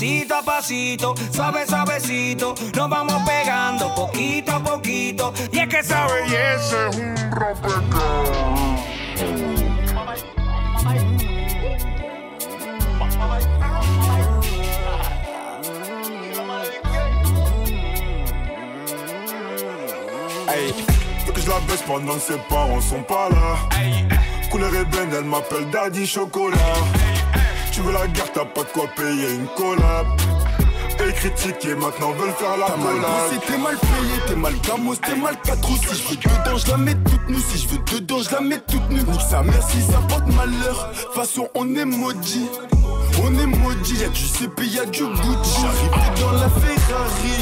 pasito a pasito, suave suavecito, nos vamos pegando poquito a poquito. Y es que esa belleza es un rompecabezas. Hey. Je la baisse pendant que ses parents sont pas là. Hey. Couleur ébène, elle m'appelle Daddy Chocolat. Tu veux la guerre, t'as pas de quoi payer une collab. Et critiquer, maintenant veulent faire la collab. t'es mal payé, t'es mal gamos, t'es mal quatre Si je veux dedans, je la mets toute nue. Si je veux dedans, je la mets toute nue. Nique sa mère si ça porte malheur. Façon, on est maudit. On est maudit, y'a du CP, y'a du Gucci. J'arrive dans la Ferrari.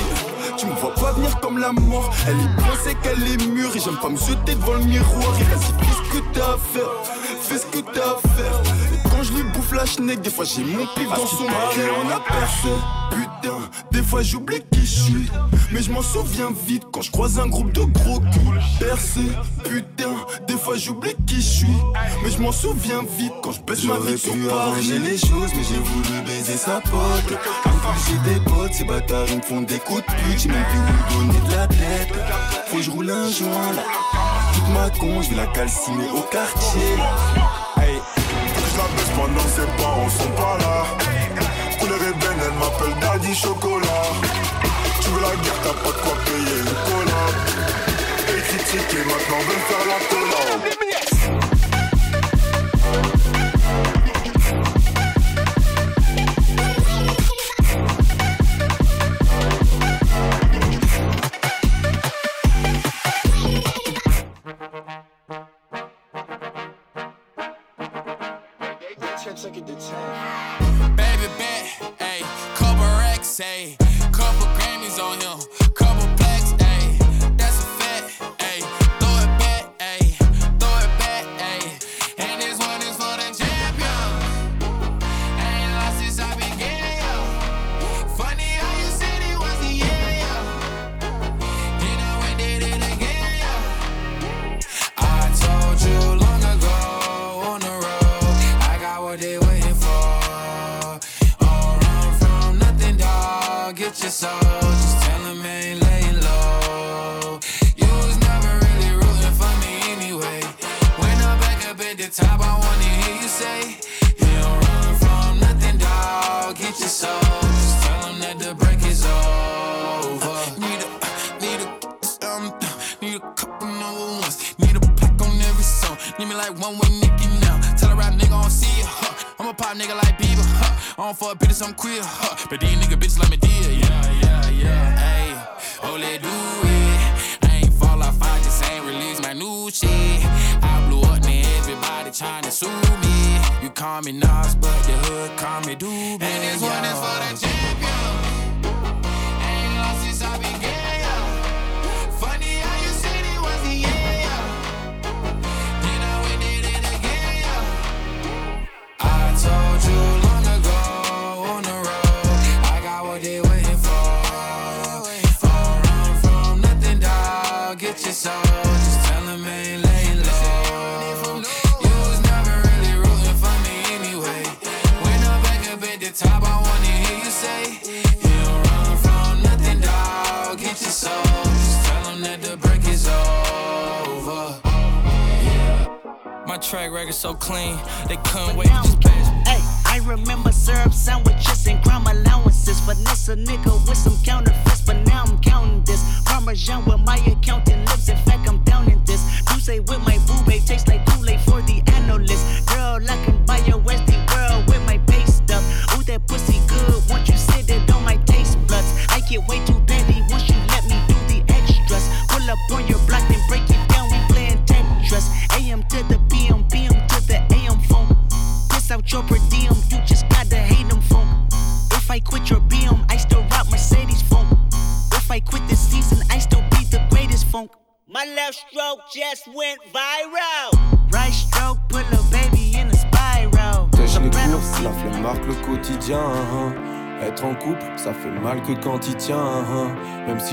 Tu me vois pas venir comme la mort. Elle y pensait qu'elle est mûre. Et j'aime pas me jeter devant le miroir. Et vas-y, fais ce que t'as à faire. Fais ce que t'as à faire. Des fois j'ai mon pif dans son cœur. On a percé. Putain, des fois j'oublie qui je suis. Mais je m'en souviens vite quand je croise un groupe de gros culs. Percé, putain, des fois j'oublie qui je suis. Mais je m'en souviens vite quand je baisse ma vie sur Paris. les choses, mais j'ai voulu baiser sa pote. J'ai des potes, ces bâtards ils me font des coups de pute. J'ai même plus où donner de la tête. Faut que je roule un joint là. Toute ma con, je vais la calciner au quartier. Pendant que ses parents sont pas là. Couleur ébène, elle m'appelle Daddy Chocolat. Tu veux la guerre, t'as pas de quoi payer une collab. Et critiquer, maintenant veulent faire la collab.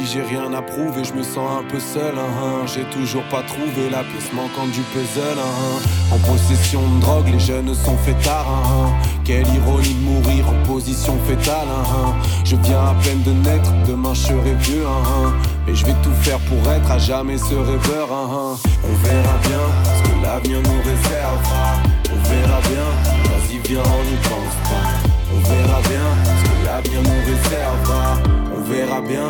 J'ai rien à prouver, je me sens un peu seul. hein. J'ai toujours pas trouvé la pièce manquante du puzzle. hein. En possession de drogue, les jeunes sont hein. Quelle ironie de mourir en position fétale. hein. Je viens à peine de naître, demain je serai vieux. hein. Et je vais tout faire pour être à jamais ce rêveur. hein. On verra bien ce que l'avenir nous réservera. On verra bien, vas-y viens, on n'y pense pas. On verra bien ce que l'avenir nous réservera. On verra bien,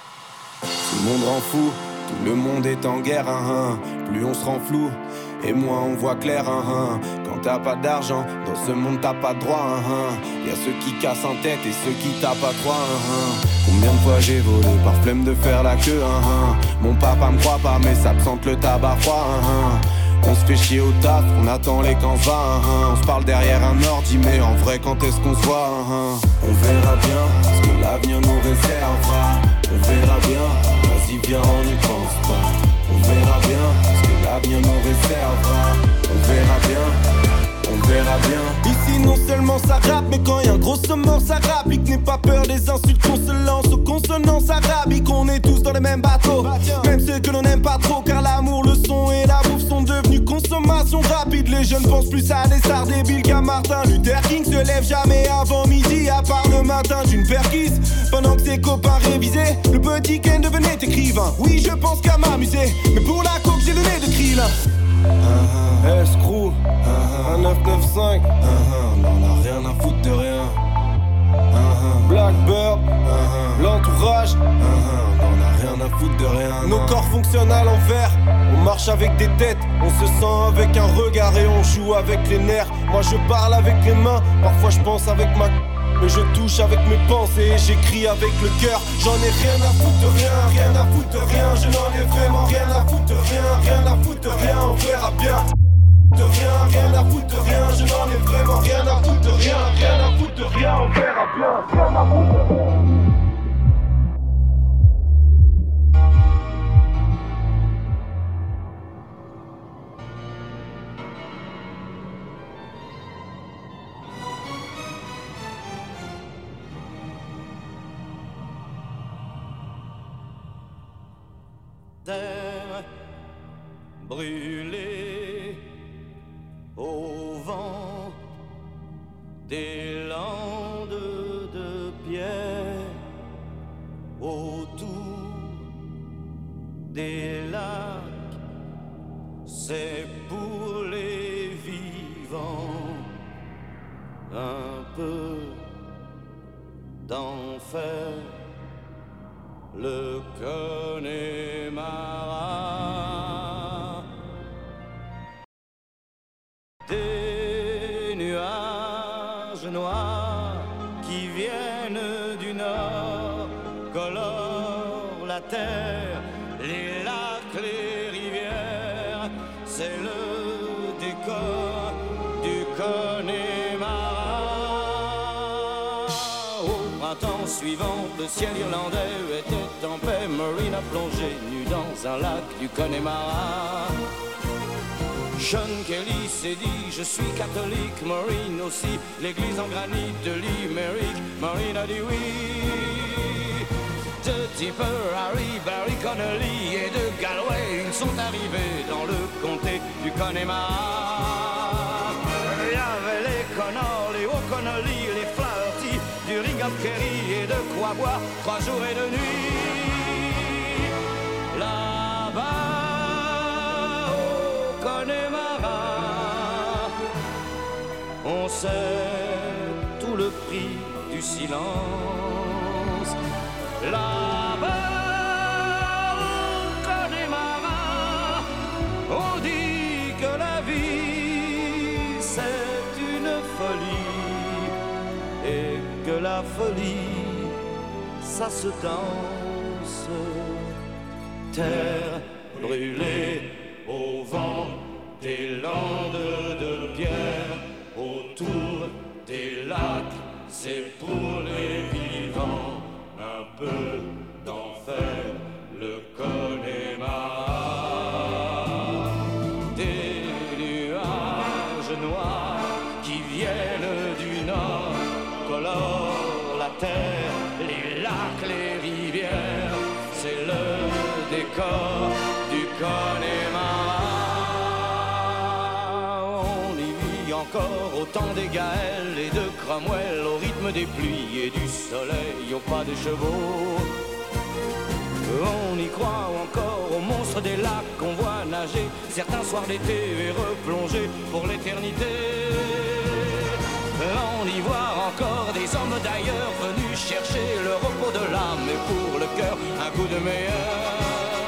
le monde rend fou, tout le monde est en guerre, hein, hein. plus on se rend flou. Et moins on voit clair, hein, hein. quand t'as pas d'argent, dans ce monde t'as pas de droit. Hein. Y a ceux qui cassent en tête et ceux qui tapent à trois. Combien de fois j'ai volé par flemme de faire la queue. Mon papa me croit pas, mais ça sente le tabac froid. On se fait chier au taf, on attend les camps va. Hein. On se parle derrière un ordi, mais en vrai, quand est-ce qu'on se voit. On verra bien ce que l'avenir nous réservera. On verra bien, on n'y pense pas. On verra bien ce que l'avenir nous réservera. On verra bien, on verra bien. Ici non seulement ça rappe, mais quand y a un gros mort ça rapique. N'aie pas peur des insultes qu'on se lance aux consonances arabiques. On est tous dans le même bateau, même ceux que l'on n'aime pas trop. Car l'amour, le son et la consommation rapide. Les jeunes pensent plus à des stars débiles qu'à Martin Luther King. Se lève jamais avant midi, à part le matin d'une perquise. Pendant que ses copains révisaient, le petit Ken devenait écrivain. Oui, je pense qu'à m'amuser, mais pour la coke, j'ai le nez de krill. Escrew, un 995, on en a rien à foutre de rien. Blackbird, l'entourage, on en a rien à foutre de rien. Nos corps fonctionnent à l'envers. On marche avec des têtes, on se sent avec un regard et on joue avec les nerfs. Moi je parle avec les mains, parfois je pense avec ma. Mais je touche avec mes pensées et j'écris avec le cœur. J'en ai rien à foutre de rien, rien à foutre de rien. Je n'en ai vraiment rien à foutre de rien, rien à foutre de rien. On verra bien. De rien, rien à foutre de rien. Je n'en ai vraiment rien à foutre de rien, rien à foutre de rien. On verra bien. Rien à foutre de rien. Le Connemara. Un lac du Connemara. Sean Kelly s'est dit je suis catholique, Maureen aussi, l'église en granit de Limerick, Maureen a dit oui. De Tipper, Harry, Barry Connolly et de Galway, ils sont arrivés dans le comté du Connemara. Il y avait les Connors, les O'Connolly, les Flaherty, du Ring of Kerry et de quoi boire trois jours et deux nuits. On sait tout le prix du silence. Là-bas, au Connemara, on dit que la vie c'est une folie et que la folie ça se danse. Terre brûlée au vent des landes pour les vivants un peu d'enfer, le Connemara. Des nuages noirs qui viennent du nord colorent la terre, les lacs, les rivières, c'est le décor du Connemara. On y vit encore au temps des Gaëls et de Cromwell des pluies et du soleil au pas des chevaux. On y croit encore aux monstres des lacs qu'on voit nager certains soirs d'été et replonger pour l'éternité. On y voit encore des hommes d'ailleurs venus chercher le repos de l'âme et pour le cœur un coup de meilleur.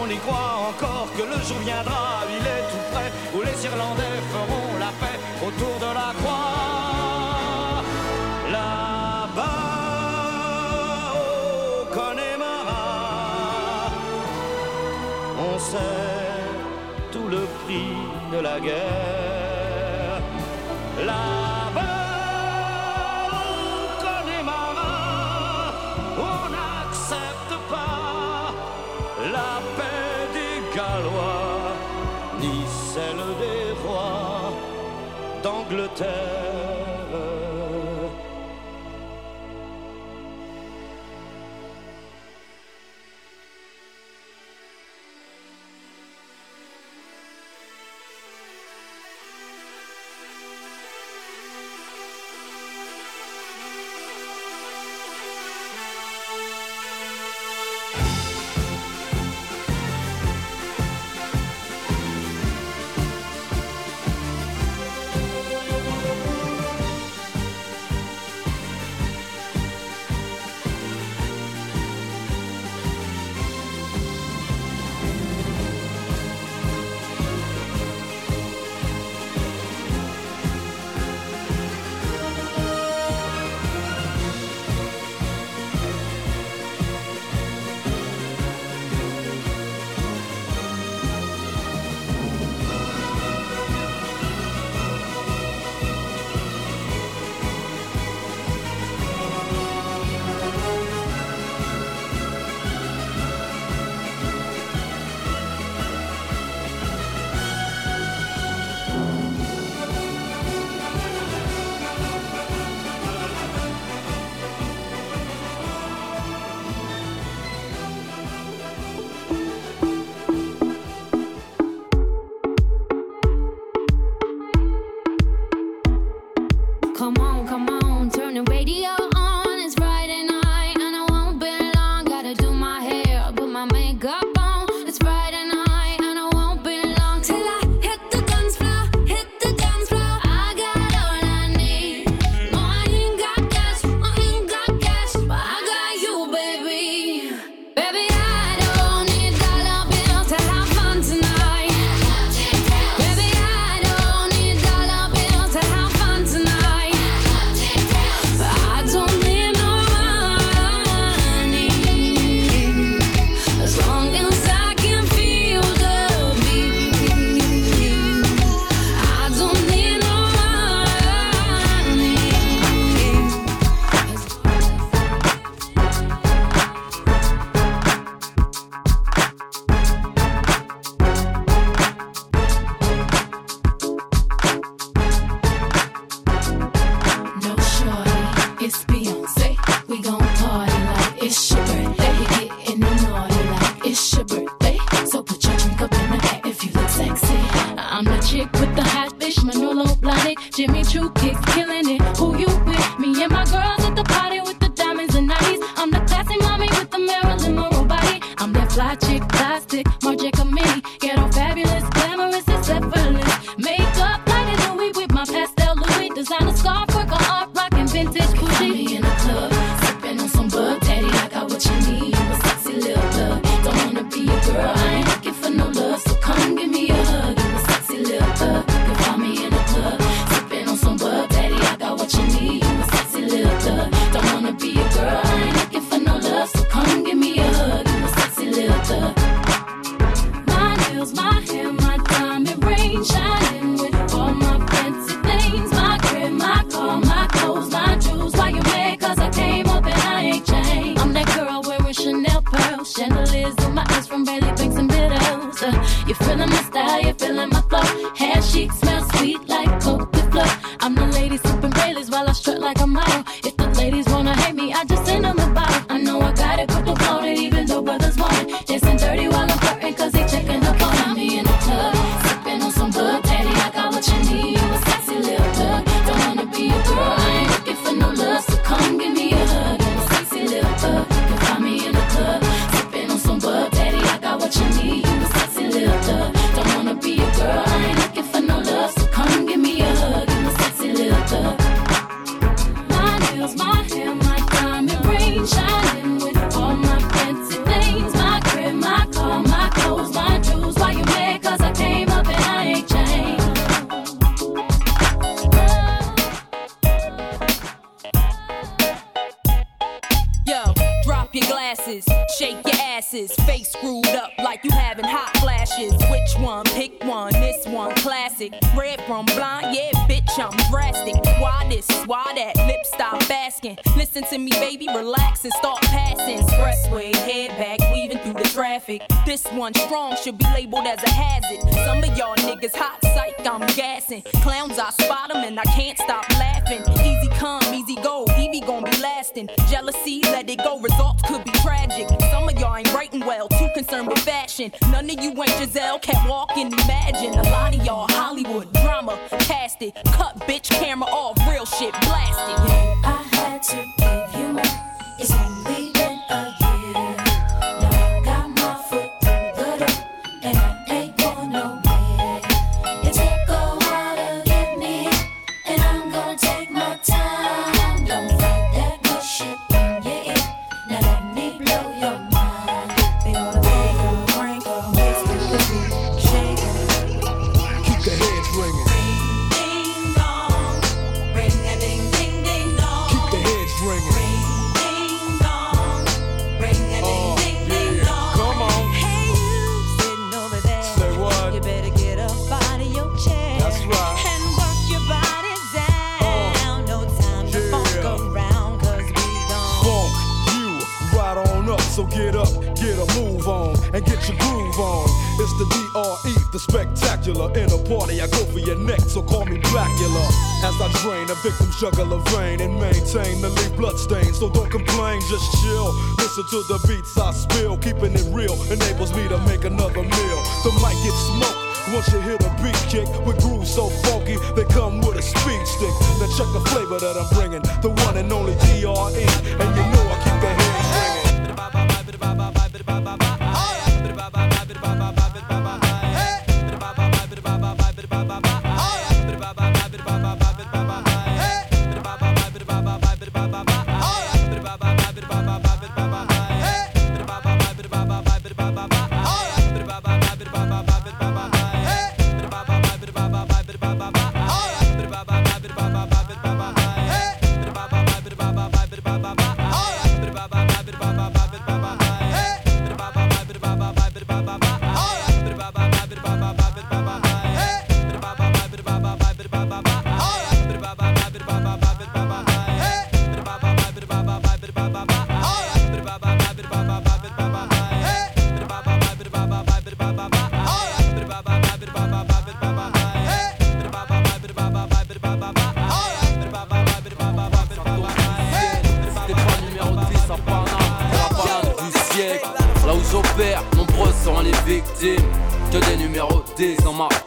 On y croit encore que le jour viendra, il est tout près, où les Irlandais feront la paix autour de la croix. c'est tout le prix de la guerre. La bas on est marin, on n'accepte pas la paix des Gallois, ni celle des rois d'Angleterre.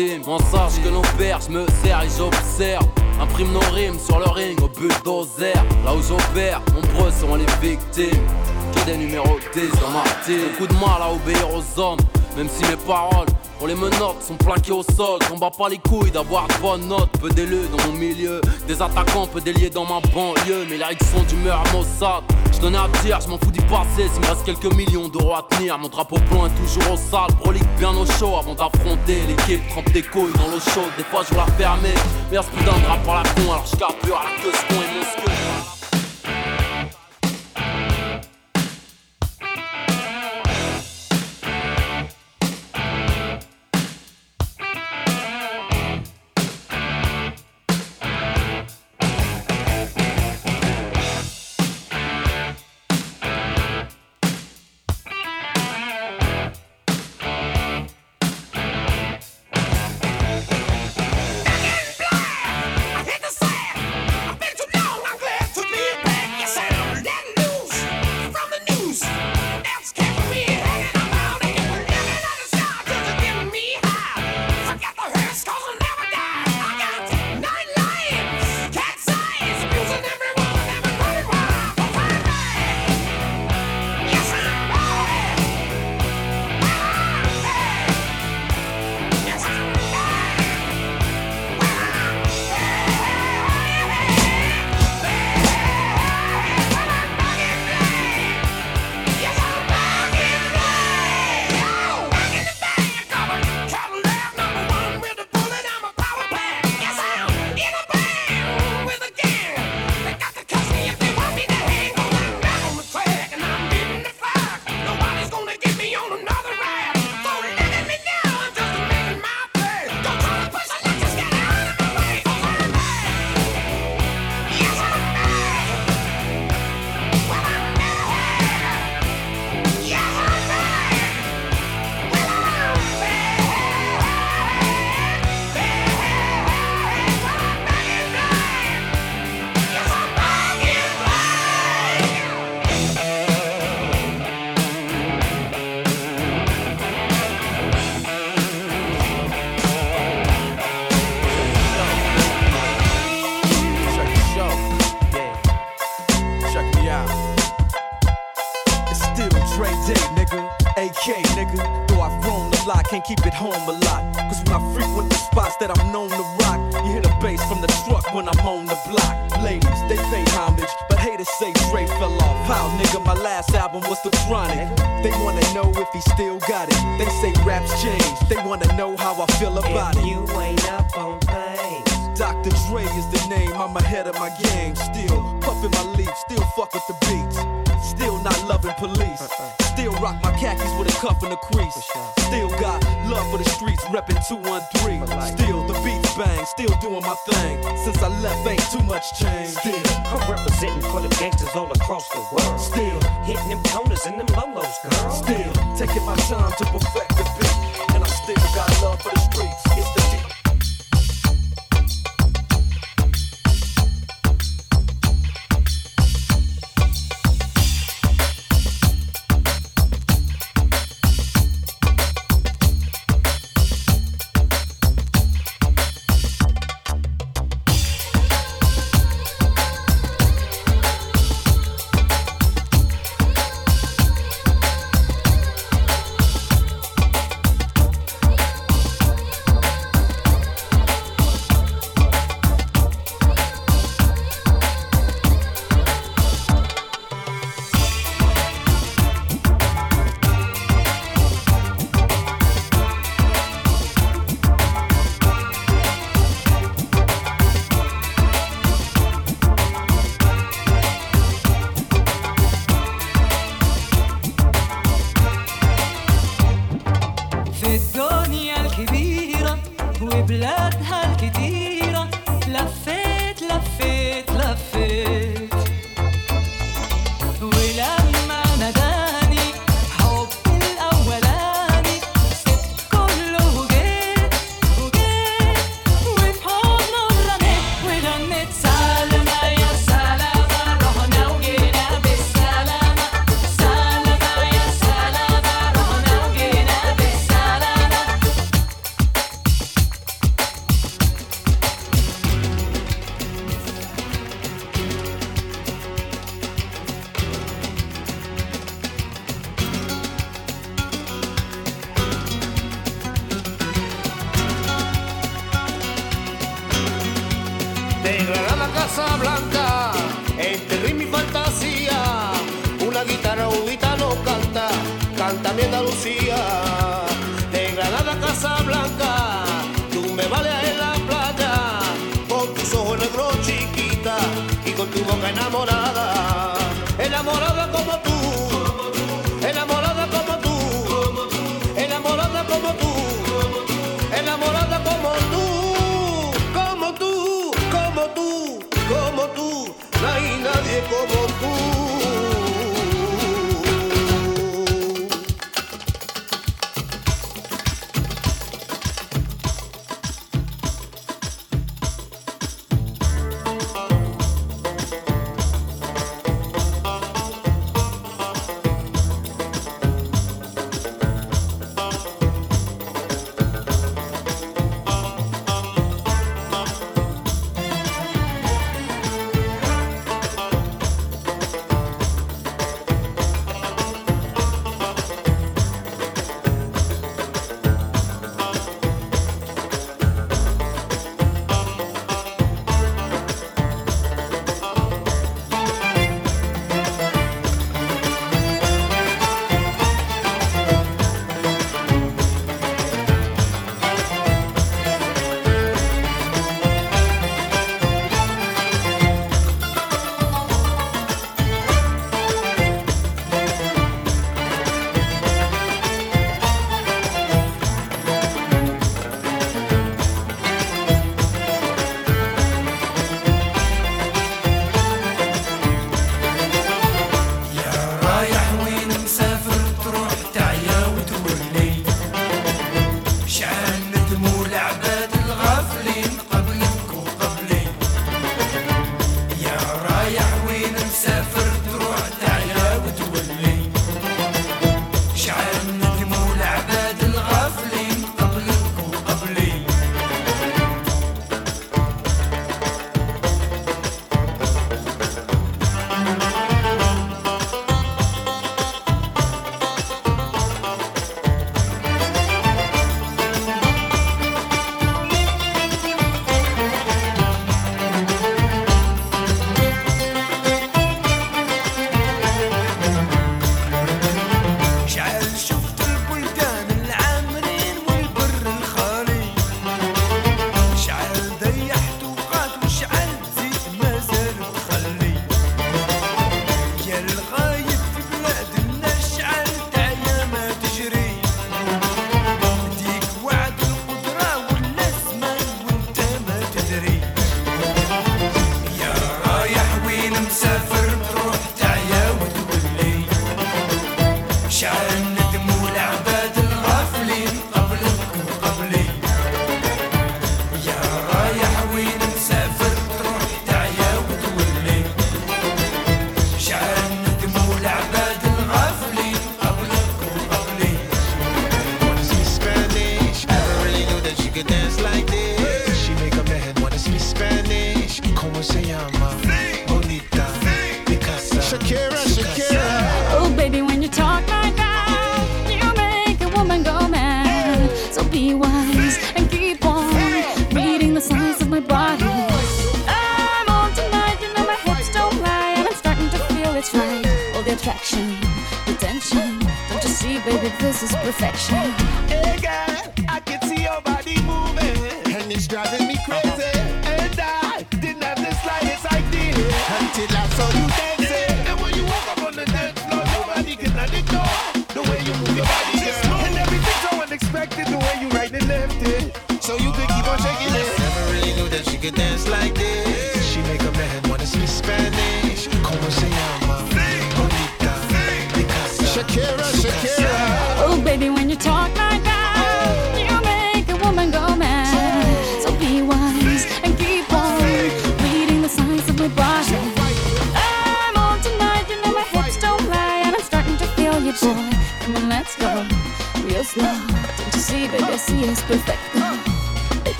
victime, sache que l'on perd, je me sers et j'observe. Imprime nos rimes sur le ring au bulldozer. Là où j'opère, nombreux sont les victimes. Que des numéros 10 dans ma Beaucoup de mal à obéir aux hommes, même si mes paroles on les menottes sont plaquées au sol, on bat pas les couilles d'avoir de bonnes notes. Peu d'élus dans mon milieu, des attaquants peu déliés dans ma banlieue. Mais la sont d'humeur à Mossad, rien à dire, je m'en fous d'y passer S'il me reste quelques millions d'euros à tenir Mon drapeau blanc est toujours au sale. Brolique bien au chaud avant d'affronter l'équipe. Trempe des couilles dans l'eau chaude Des fois je la fermer. Mais ce putain de rap par la con Alors je carbure à la queue ce con et mon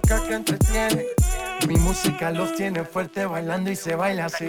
que entretiene. Mi música los tiene fuerte bailando y se baila así.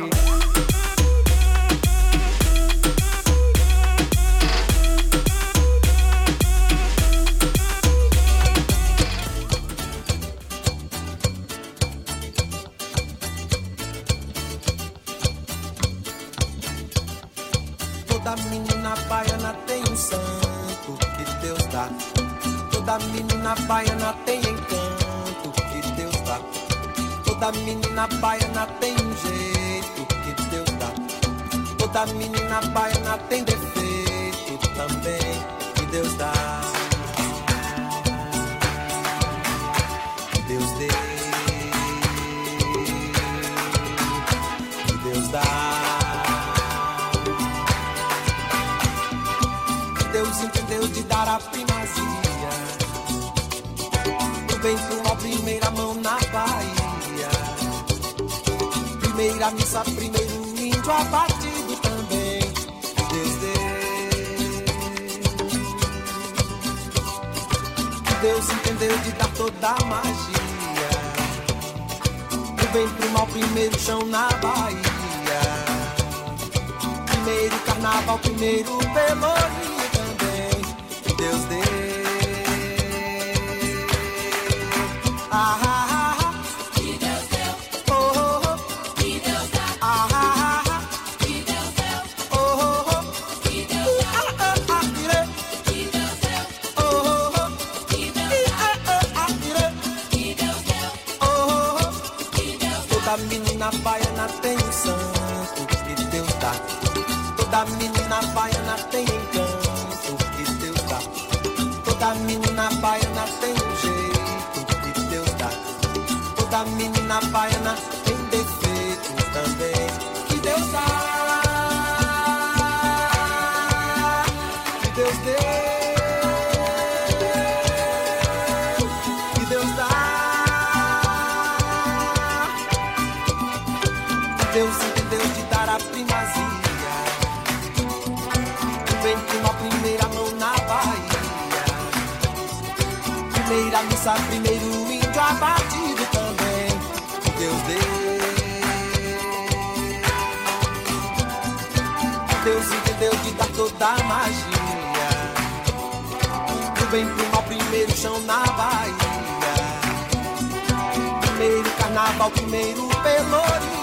Deus deu, que Deus dá. Deus entendeu de dar a primazia. Vem com a primeira mão na Bahia. Primeira missa, primeiro índio abatido também. Que Deus deu. Deus entendeu de dar toda a magia vem pro mal, primeiro chão na Bahia. Primeiro carnaval, primeiro pelourinho.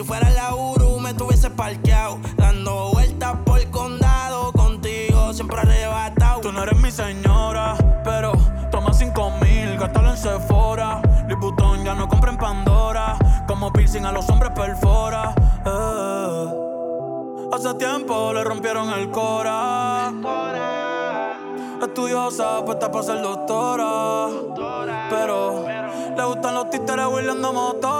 si fuera la Uru, me tuviese parqueado. Dando vueltas por el condado. Contigo siempre arrebatado. Tú no eres mi señora, pero toma cinco mil, gástalo en Sephora. Vuitton ya no compra en Pandora. Como piercing a los hombres perfora. Eh. Hace tiempo le rompieron el cora. Estudiosa, puesta para ser doctora. Pero le gustan los títeres huirleando motora.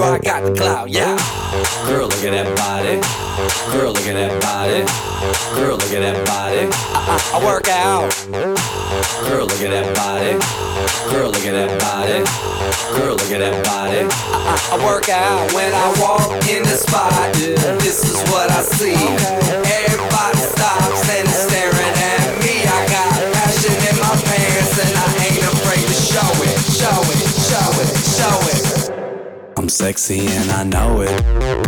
I got the clout, yeah. Girl, look at that body. Girl, look at that body. Girl, look at that body. I, I, I work out. Girl, look at that body. Girl, look at that body. Girl, look at that body. I, I, I work out when I walk in the spot. Yeah, this is what I see. Everybody stops and is staring at me. sexy and I know it.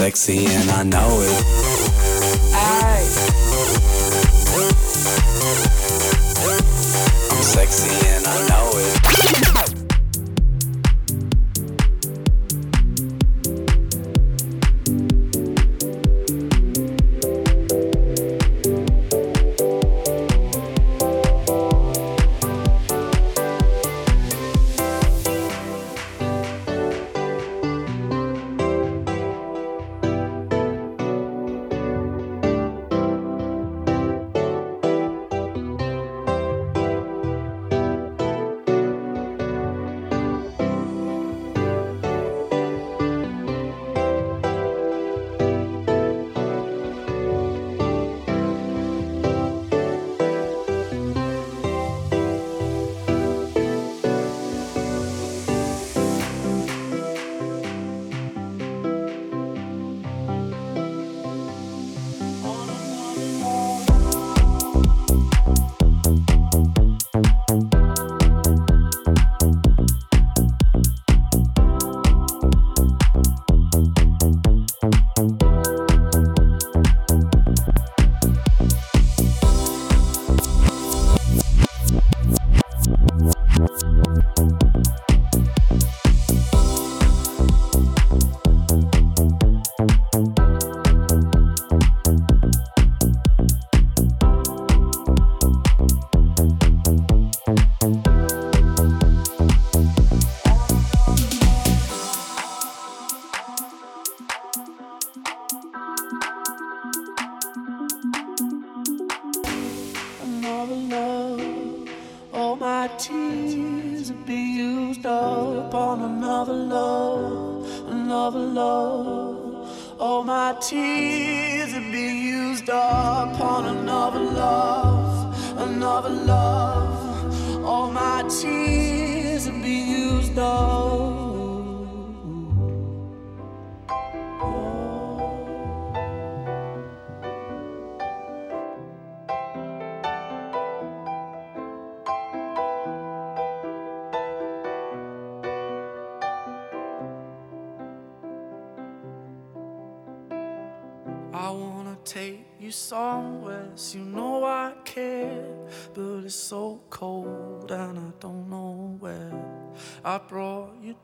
sexy and I know it.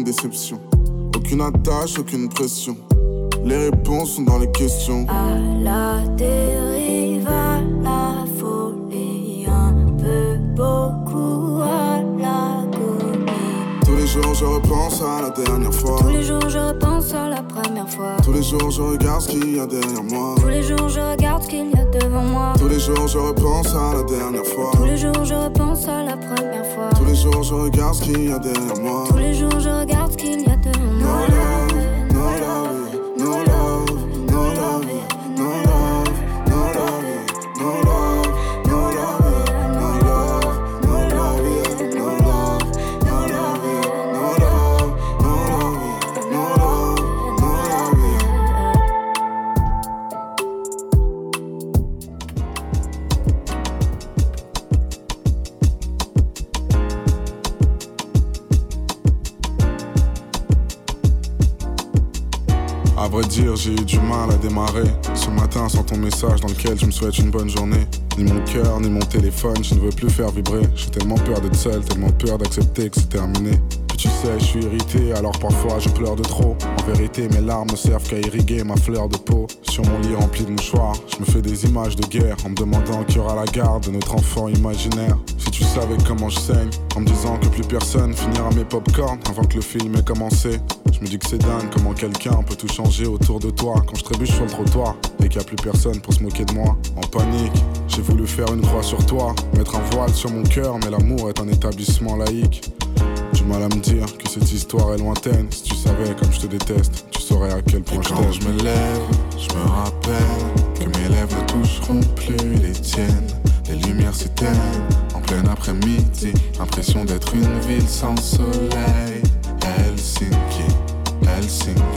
Aucune déception. Aucune attache, aucune pression. Les réponses sont dans les questions. Plus faire vibrer. J'ai tellement peur d'être seul, tellement peur d'accepter que c'est terminé. Puis tu sais, je suis irrité, alors parfois je pleure de trop. En vérité, mes larmes ne servent qu'à irriguer ma fleur de peau. Sur mon lit rempli de mouchoirs, je me fais des images de guerre en me demandant qui aura la garde de notre enfant imaginaire. Si tu savais comment je saigne, en me disant que plus personne finira mes popcorn avant que le film ait commencé. Je me dis que c'est dingue comment quelqu'un peut tout changer autour de toi quand je trébuche sur le trottoir et qu'il n'y a plus personne pour se moquer de moi. En panique, j'ai voulu faire une croix sur toi, mettre un voile sur mon cœur, mais l'amour est un établissement laïque. Du mal à me dire que cette histoire est lointaine. Si tu savais comme je te déteste, tu saurais à quel point je Quand je me lève, je me rappelle que mes lèvres ne toucheront plus les tiennes. Les lumières s'éteignent en plein après-midi. Impression d'être une ville sans soleil. Helsinki, Helsinki,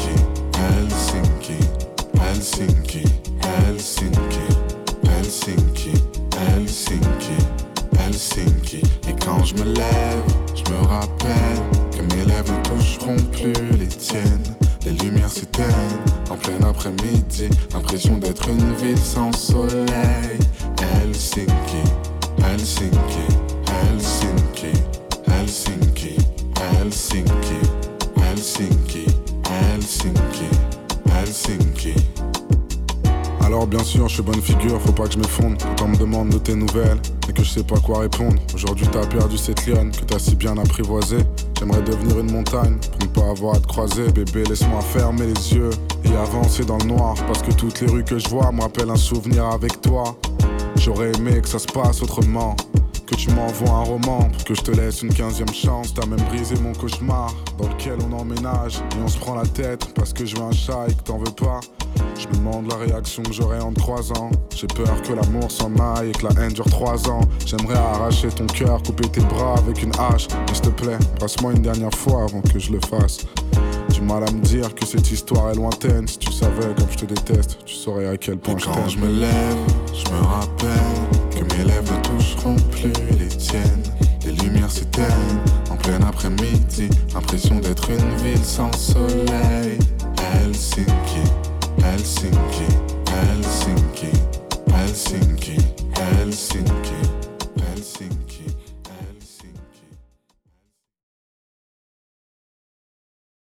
Aujourd'hui t'as perdu cette lionne que t'as si bien apprivoisée. J'aimerais devenir une montagne pour ne pas avoir à te croiser. Bébé, laisse-moi fermer les yeux et avancer dans le noir parce que toutes les rues que je vois me rappellent un souvenir avec toi. J'aurais aimé que ça se passe autrement. Que tu m'envoies un roman que je te laisse une quinzième chance. T'as même brisé mon cauchemar dans lequel on emménage et on se prend la tête parce que je veux un chat et que t'en veux pas. Je me demande la réaction que j'aurai en te croisant. J'ai peur que l'amour s'en aille et que la haine dure trois ans. J'aimerais arracher ton cœur, couper tes bras avec une hache. Mais s'il te plaît, passe-moi une dernière fois avant que je le fasse. Du mal à me dire que cette histoire est lointaine. Si tu savais comme je te déteste, tu saurais à quel point je Quand je me lève, je me rappelle que mes lèvres ne toucheront plus les tiennes. Les lumières s'éteignent en plein après-midi. Impression d'être une ville sans soleil. Helsinki,